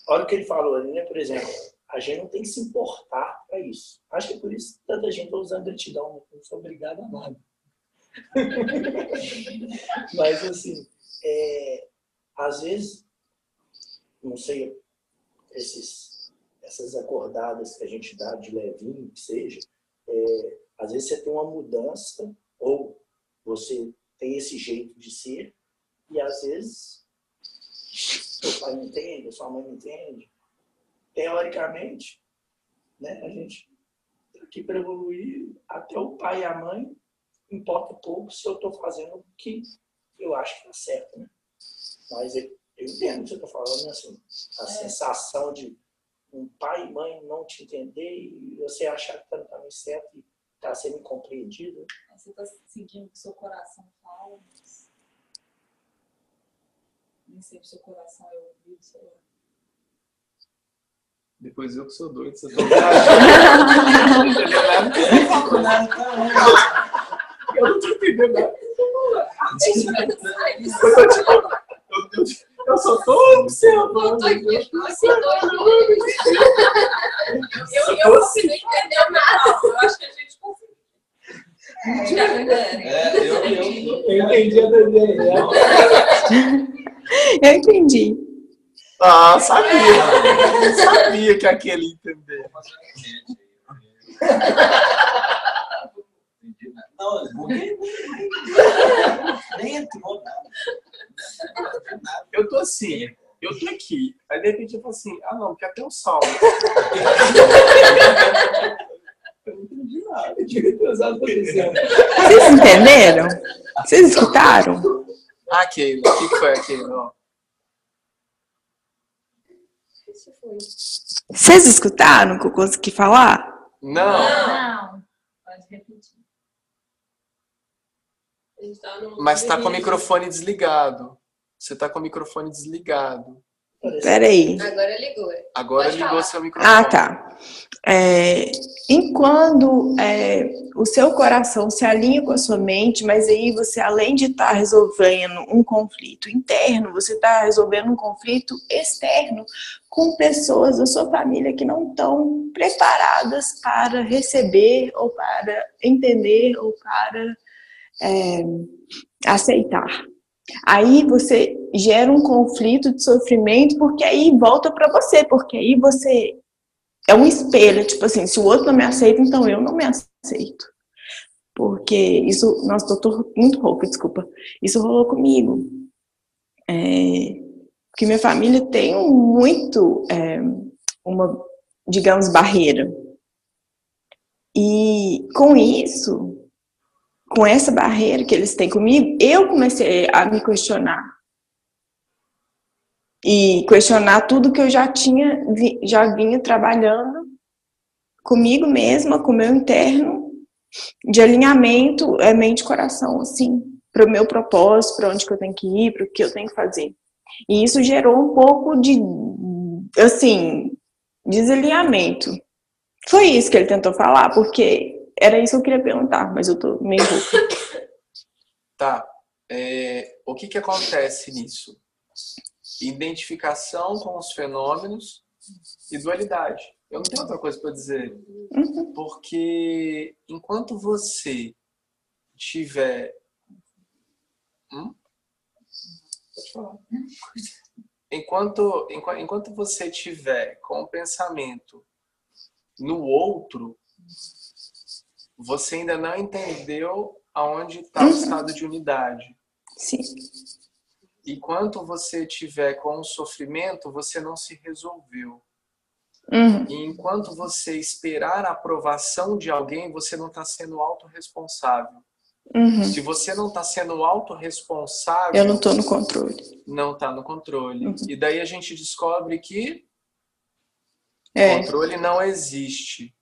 olha o que ele falou ali, né? Por exemplo, a gente não tem que se importar para isso. Acho que é por isso que tanta gente está usando gratidão. né? Eu não sou obrigado a nada. <laughs> Mas, assim, é, às vezes, não sei, esses, essas acordadas que a gente dá de levinho, que seja, é, às vezes você tem uma mudança, ou você tem esse jeito de ser, e às vezes seu pai não entende, sua mãe não entende. Teoricamente, né, a gente está aqui para evoluir, até o pai e a mãe importa pouco se eu estou fazendo o que eu acho que está certo. Né? Mas eu, entendo o que você está falando, né? assim, a sensação de um pai e mãe não te entender e você achar que está no caminho certo e está sendo incompreendido. Você está seguindo o que seu coração fala, mas nem sempre seu coração é ouvido, sei lá. Depois eu que sou doido, você tá viajando. Não entendeu nada que você tá falando. <laughs> Eu não tô entendendo nada. Eu, tô, tipo, eu, eu, só tô observando. Eu tô aqui, eu tô Eu, eu consigo entender nada. Eu acho que a gente conseguiu. É, eu, eu, eu, Eu entendi a desenho. Eu entendi. Ah, sabia. Eu sabia que aquele entender. Não, nem entrou nada. Eu tô assim, eu tô aqui. Aí de repente eu falo assim, ah não, porque até o salmo. <laughs> Eu não entendi nada. Eu pesado. Vocês entenderam? Vocês escutaram? Ah, aquele. O que foi foi. Vocês escutaram o que eu consegui falar? Não. Não, pode repetir. A gente tá no. Mas tá com o microfone desligado. Você tá com o microfone desligado. Peraí. Agora ligou. Agora Pode ligou falar. seu microfone. Ah, tá. É, enquanto é, o seu coração se alinha com a sua mente, mas aí você, além de estar resolvendo um conflito interno, você está resolvendo um conflito externo com pessoas da sua família que não estão preparadas para receber, ou para entender, ou para é, aceitar. Aí você gera um conflito de sofrimento, porque aí volta para você, porque aí você é um espelho, tipo assim, se o outro não me aceita, então eu não me aceito. Porque isso, nossa, tô muito rouca, desculpa. Isso rolou comigo. É, porque minha família tem muito, é, uma, digamos, barreira. E com isso, com essa barreira que eles têm comigo, eu comecei a me questionar. E questionar tudo que eu já tinha, já vinha trabalhando comigo mesma, com o meu interno, de alinhamento, é mente coração, assim, para o meu propósito, para onde que eu tenho que ir, para o que eu tenho que fazer. E isso gerou um pouco de, assim, desalinhamento. Foi isso que ele tentou falar, porque era isso que eu queria perguntar, mas eu tô meio. <laughs> Tá. É, o que, que acontece nisso? Identificação com os fenômenos e dualidade. Eu não tenho outra coisa para dizer. Uhum. Porque enquanto você tiver. Hum? Pode falar. Enquanto, enqu- enquanto você tiver com o pensamento no outro, você ainda não entendeu aonde está o estado de unidade. Sim. Enquanto você tiver com o sofrimento, você não se resolveu. Uhum. E enquanto você esperar a aprovação de alguém, você não está sendo autorresponsável. Uhum. Se você não está sendo autorresponsável, Eu não tô no controle. não está no controle. Uhum. E daí a gente descobre que É. controle não existe.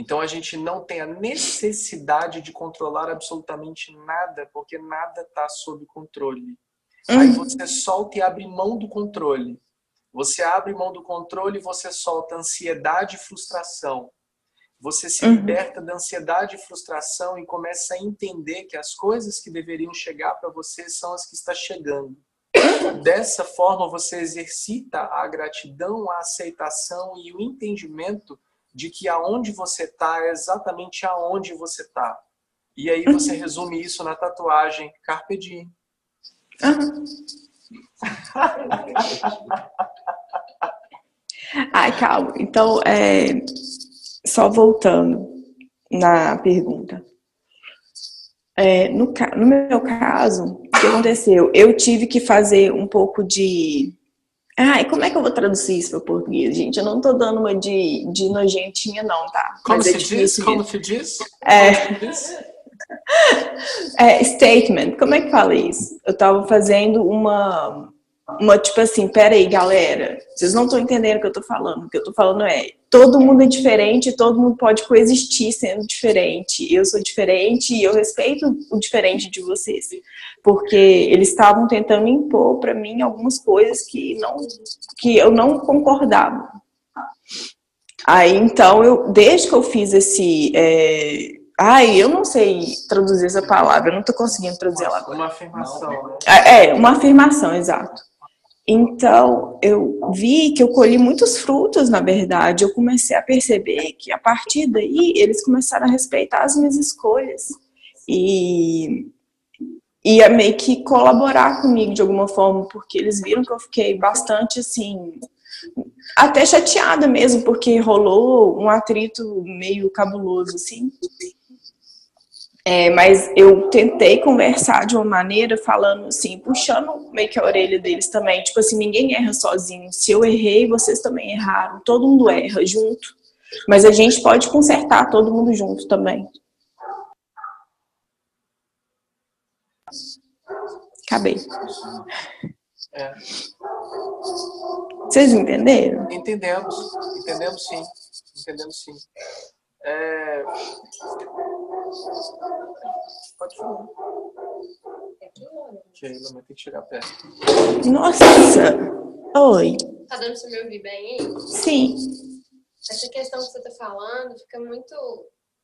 Então a gente não tem a necessidade de controlar absolutamente nada, porque nada está sob controle. Aí Uhum. você solta e abre mão do controle. Você abre mão do controle e você solta ansiedade e frustração. Você se Uhum. liberta da ansiedade e frustração e começa a entender que as coisas que deveriam chegar para você são as que estão chegando. Dessa forma, você exercita a gratidão, a aceitação e o entendimento de que aonde você está é exatamente aonde você está. E aí você resume isso na tatuagem Carpe Diem. Aham. <laughs> Ai, calma. Então, é, só voltando na pergunta. É, no, no meu caso, o que aconteceu? Eu tive que fazer um pouco de. Ai, como é que eu vou traduzir isso para português, gente? Eu não tô dando uma de, de nojentinha, não, tá? Como é se tipo diz? isso Como se diz? É. Como se diz? <laughs> É, statement, como é que fala isso? Eu tava fazendo uma, uma tipo assim, peraí, galera, vocês não estão entendendo o que eu tô falando. O que eu tô falando é, todo mundo é diferente, todo mundo pode coexistir sendo diferente. Eu sou diferente e eu respeito o diferente de vocês. Porque eles estavam tentando impor pra mim algumas coisas que, não, que eu não concordava. Aí, então, eu, desde que eu fiz esse... é, Ai, eu não sei traduzir essa palavra, eu não tô conseguindo traduzir ela agora. Uma afirmação, né? É, uma afirmação, exato. Então, eu vi que eu colhi muitos frutos, na verdade. Eu comecei a perceber que a partir daí eles começaram a respeitar as minhas escolhas e e a meio que colaborar comigo de alguma forma, porque eles viram que eu fiquei bastante assim, até chateada mesmo, porque rolou um atrito meio cabuloso assim. É, mas eu tentei conversar de uma maneira falando assim, puxando meio que a orelha deles também. Tipo assim, ninguém erra sozinho. Se eu errei, vocês também erraram. Todo mundo erra junto. Mas a gente pode consertar todo mundo junto também. Acabei. É. Vocês entenderam? Entendemos, entendemos sim, entendemos sim. É... Pode falar. Mas tem que chegar perto. Nossa! Oi. Tá dando pra me ouvir bem aí? Sim. Essa questão que você tá falando fica muito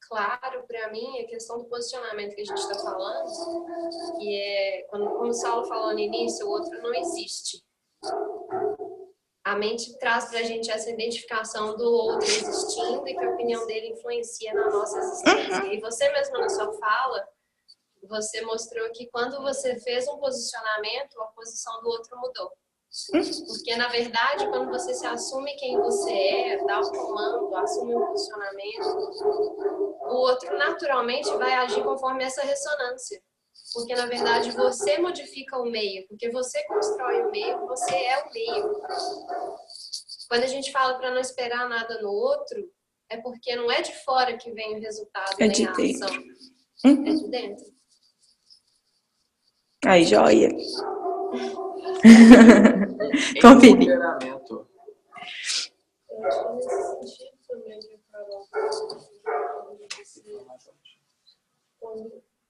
claro para mim a questão do posicionamento que a gente está falando, que é, quando, como o Saulo falou no início, o outro não existe. A mente traz para a gente essa identificação do outro existindo e que a opinião dele influencia na nossa existência. E você mesmo na sua fala, você mostrou que quando você fez um posicionamento, a posição do outro mudou. Porque, na verdade, quando você se assume quem você é, dá o comando, assume um posicionamento, o outro naturalmente vai agir conforme essa ressonância. Porque, na verdade, você modifica o meio, porque você constrói o meio, você é o meio. Quando a gente fala para não esperar nada no outro, é porque não é de fora que vem o resultado, É nem de a dentro. ação. Uhum. É de dentro. Aí, joia. <laughs> Confere. Empoderamento.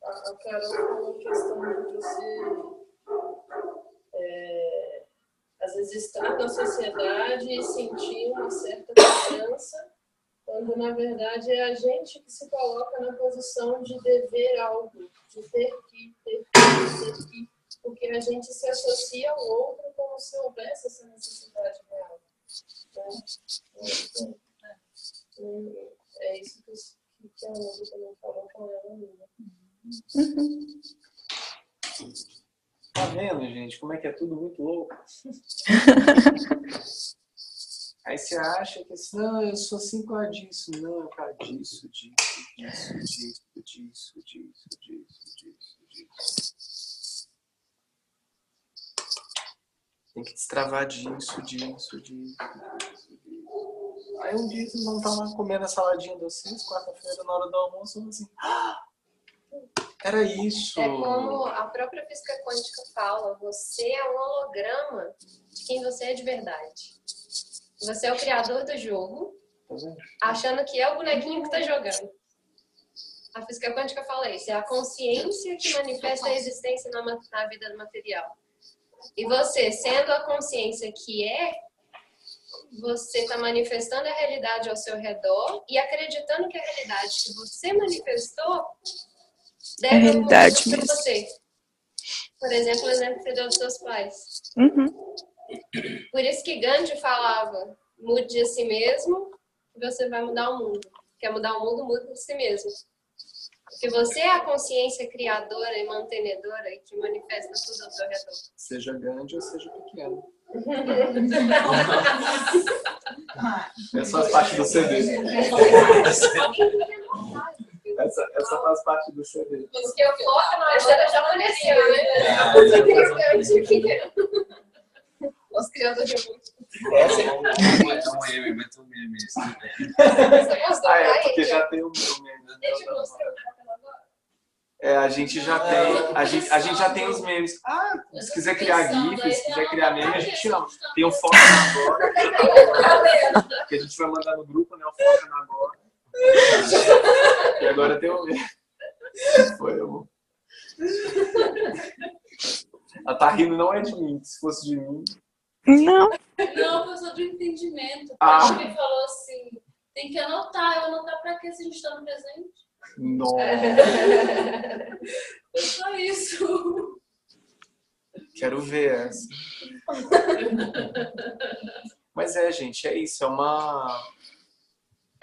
A Carol falou, a questão de você é, às vezes estar na sociedade e sentir uma certa cobrança quando na verdade é a gente que se coloca na posição de dever algo, de ter que, ter que, ter que, porque a gente se associa ao outro como se houvesse essa necessidade real. Né? É, é isso que, que a Ana também falou com ela. Uhum. Tá vendo, gente, como é que é tudo muito louco? <laughs> Aí você acha que assim, não, eu sou assim por causa disso. Não, é por causa disso, disso, disso, disso, disso, disso, disso, disso, disso. Tem que destravar disso, disso, disso, disso, disso. Aí um dia vocês vão estar lá comendo a saladinha de vocês, quarta-feira, na hora do almoço, vão assim, ah, era isso. É como a própria física quântica fala, você é um holograma de quem você é de verdade. Você é o criador do jogo, achando que é o bonequinho que está jogando. A física quântica fala isso, é a consciência que manifesta a existência na, na vida material. E você, sendo a consciência que é, você está manifestando a realidade ao seu redor e acreditando que a realidade que você manifestou deve é realidade mesmo. você. Por exemplo, o exemplo que você deu dos seus pais. Uhum. Por isso que Gandhi falava: mude a si mesmo e você vai mudar o mundo. Quer mudar o mundo, mude a si mesmo. Porque você é a consciência criadora e mantenedora que manifesta tudo ao seu redor. Seja grande ou seja pequeno. <laughs> essa faz parte do CD. <laughs> Essa, essa faz parte do CD. Porque eu foco na história já apareceu, né? Os criadores de mundo. Essa é um meme, mas um meme. Ah, é, porque já tem o meu meme. É, a gente já tem, a gente, a gente já tem os memes. Ah, se quiser criar GIFs, se quiser criar meme, a gente chama. Tem o Foca na Agora, que a gente vai mandar no grupo, né? O Foca na Agora. E agora tem o meme. Foi, eu. Ela tá rindo, não é de mim. Se fosse de mim, Não. Não, foi só do entendimento. Ah. A gente me falou assim, tem que anotar. Eu anotar pra quê se a gente tá no presente? nossa. Foi só isso. Quero ver essa. Mas é, gente, é isso. É uma,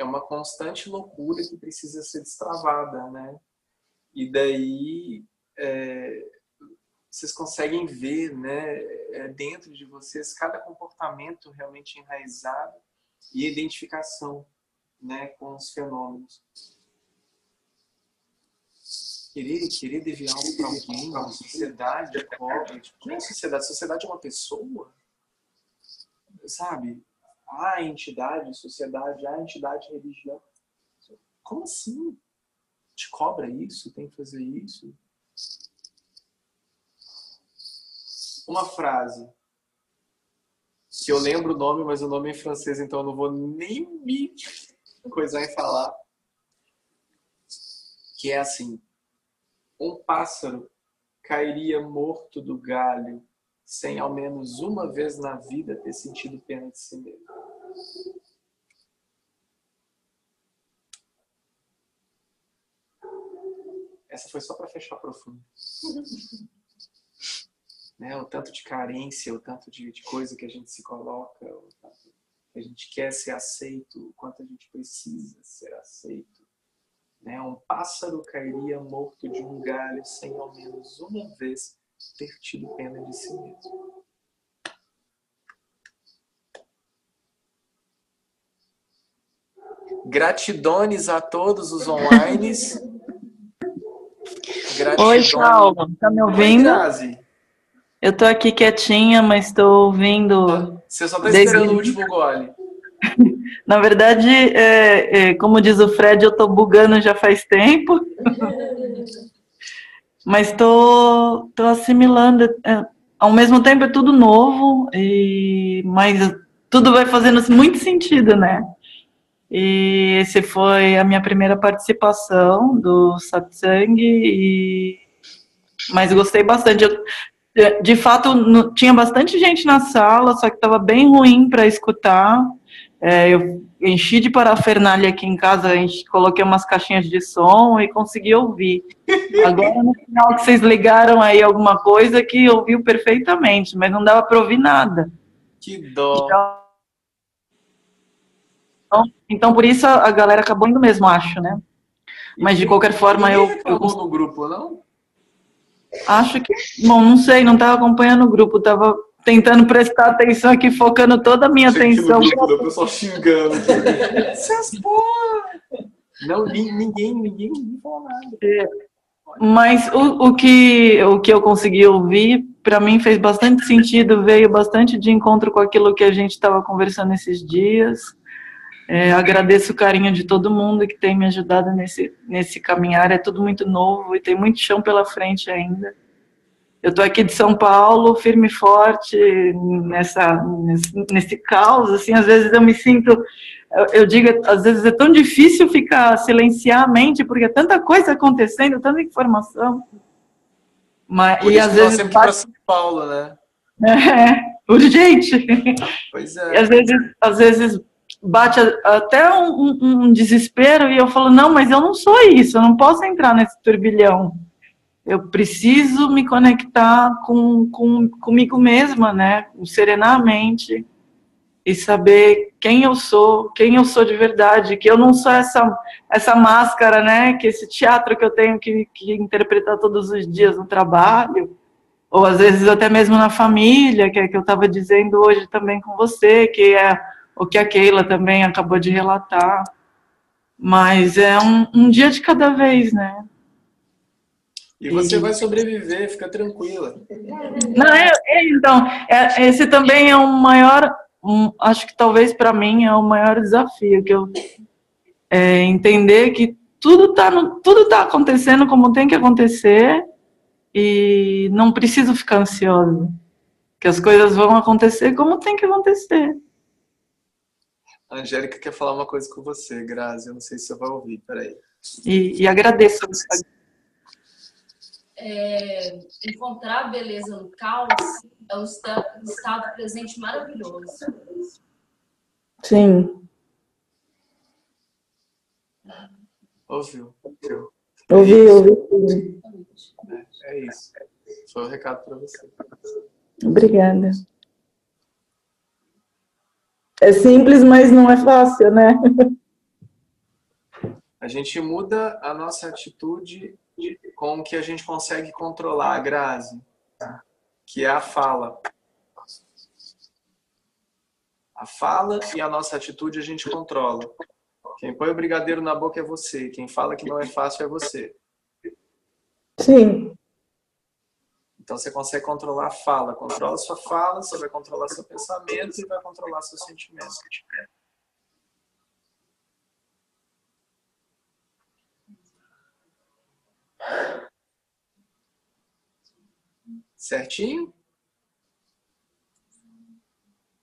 é uma constante loucura que precisa ser destravada, né? E daí é, vocês conseguem ver, né, é, dentro de vocês cada comportamento realmente enraizado e identificação, né, com os fenômenos. Querer, querer dever algo para alguém, uma sociedade de cobra, tipo, não é sociedade, sociedade é uma pessoa, sabe? A entidade, sociedade, a entidade, religião. Como assim? Te cobra isso? Tem que fazer isso? Uma frase que eu lembro o nome, mas o nome é em francês, então eu não vou nem me coisar em falar. Que é assim: um pássaro cairia morto do galho sem ao menos uma vez na vida ter sentido pena de si mesmo. Essa foi só para fechar profundo. <laughs> né? O tanto de carência, o tanto de, de coisa que a gente se coloca, o tanto que a gente quer ser aceito, o quanto a gente precisa ser aceito. Né? Um pássaro cairia morto de um galho sem ao menos uma vez ter tido pena de si mesmo. Gratidões a todos os <laughs> online. Oi, Paulo, tá me ouvindo? Oi. Eu tô aqui quietinha, mas estou ouvindo. Você só tá Desde- esperando o último gole. <laughs> Na verdade, é, é, como diz o Fred, eu tô bugando já faz tempo. <laughs> Mas tô, tô assimilando. é, ao mesmo tempo é tudo novo, e, mas tudo vai fazendo muito sentido, né? E esse foi a minha primeira participação do Satsang, e, mas gostei bastante. Eu- de- de fato, no- tinha bastante gente na sala, só que estava bem ruim para escutar. É, eu enchi de parafernália aqui em casa, enchi, coloquei umas caixinhas de som e consegui ouvir. <laughs> Agora, no final que vocês ligaram aí alguma coisa que ouviu perfeitamente, mas não dava para ouvir nada. Que dó. Então, então, por isso a, galera acabou indo mesmo, acho, né? Mas de qualquer forma eu, eu no grupo, não? acho que, bom, não sei, não estava acompanhando o grupo, estava tentando prestar atenção aqui, focando toda a minha atenção. O pessoal xingando. <laughs> Essas porra! Não, ni- ninguém, ninguém, ninguém falou nada. Mas o, o, que, o que eu consegui ouvir, para mim fez bastante sentido, veio bastante de encontro com aquilo que a gente estava conversando esses dias. É, agradeço o carinho de todo mundo que tem me ajudado nesse, nesse caminhar. É tudo muito novo e tem muito chão pela frente ainda. Eu estou aqui de São Paulo, firme e forte nessa, nesse, nesse caos. Assim, às vezes eu me sinto, eu, eu digo, às vezes é tão difícil ficar silenciar a mente porque é tanta coisa acontecendo, tanta informação. Mas, Por e às vezes sempre para São Paulo, né? <laughs> é, urgente. Pois E é. às vezes, às vezes bate até um, um- um desespero e eu falo, não, mas eu não sou isso, eu não posso entrar nesse turbilhão. Eu preciso me conectar com, com comigo mesma, né? Serenamente e saber quem eu sou, quem eu sou de verdade, que eu não sou essa essa máscara, né? Que esse teatro que eu tenho que, que interpretar todos os dias no trabalho, ou às vezes até mesmo na família, que é que eu estava dizendo hoje também com você, que é o que a Keila também acabou de relatar. Mas é um, um dia de cada vez, né? E você vai sobreviver, fica tranquila. Não, é, é, então, é- esse também é um maior, um- acho que talvez para mim é o maior desafio, que eu é, entender que tudo está tudo tá acontecendo como tem que acontecer e não preciso ficar ansioso, que as coisas vão acontecer como tem que acontecer. A Angélica quer falar uma coisa com você, Grazi. Eu não sei se você vai ouvir, peraí. E, e agradeço. É, encontrar a beleza no caos é um esta- um estado presente maravilhoso. Sim, Ouviu? Ouviu. ouvi, ouvi. É isso. Foi o recado para você. Obrigada. É simples, mas não é fácil, né? A gente muda a nossa atitude com o que a gente consegue controlar, Grazi, que é a fala. A fala e a nossa atitude a gente controla. Quem põe o brigadeiro na boca é você. Quem fala que não é fácil é você. Sim, Então você consegue controlar a fala. Controla sua fala, você vai controlar seu pensamento e vai controlar seu sentimento. Certinho?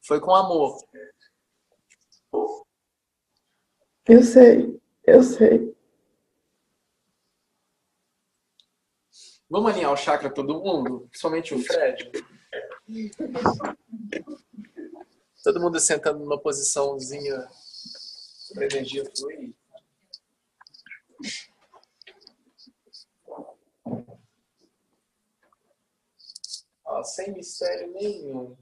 Foi com amor. eu sei, eu sei. Vamos alinhar o chakra todo mundo? Principalmente o Fred. Todo mundo sentando numa posiçãozinha para energia fluir. Ó, sem mistério nenhum.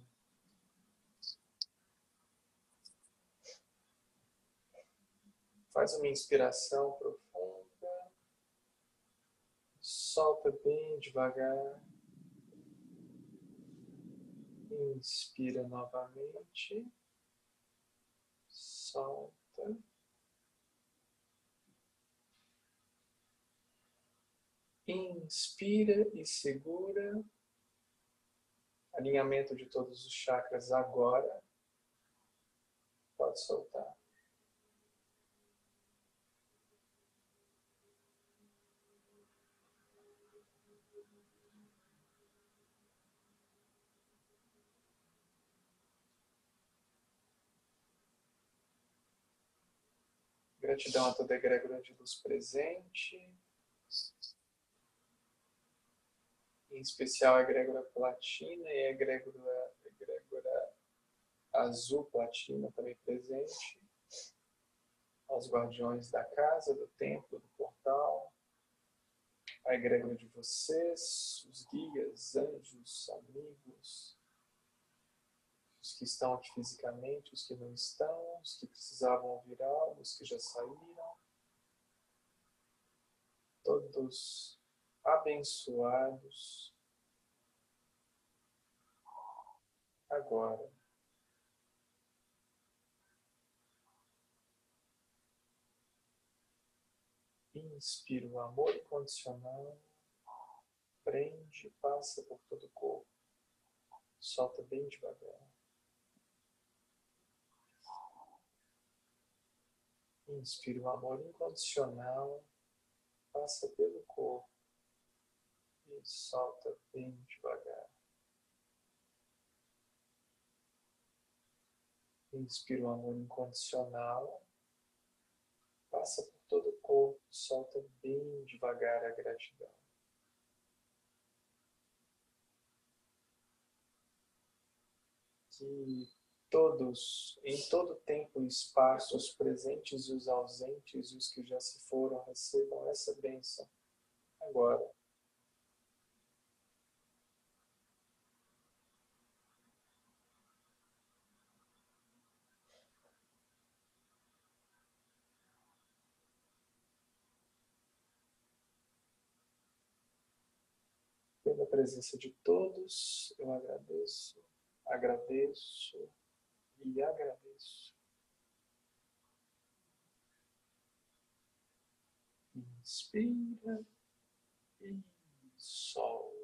Faz uma inspiração profunda. Solta bem devagar. Inspira novamente. Solta. Inspira e segura. Alinhamento de todos os chakras agora. Pode soltar. Gratidão a toda a egrégora de luz presente. Em especial a egrégora platina e a egrégora, egrégora azul platina também presente, aos guardiões da casa, do templo, do portal, a egrégora de vocês, os guias, anjos, amigos, os que estão aqui fisicamente, os que não estão, os que precisavam ouvir algo, os que já saíram, todos abençoados agora. Inspira o amor incondicional, prende, passa por todo o corpo, solta bem devagar. Inspira o amor incondicional, passa pelo corpo e solta bem devagar. Inspira o amor incondicional, passa por todo o corpo, solta bem devagar a gratidão. Que todos, em todo tempo e espaço, os presentes e os ausentes e os que já se foram, recebam essa bênção agora. Pela presença de todos, eu agradeço, agradeço e agradeço. Inspira e solta.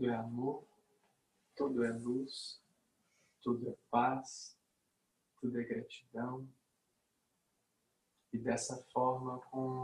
tudo é amor, tudo é luz, tudo é paz, tudo é gratidão. E dessa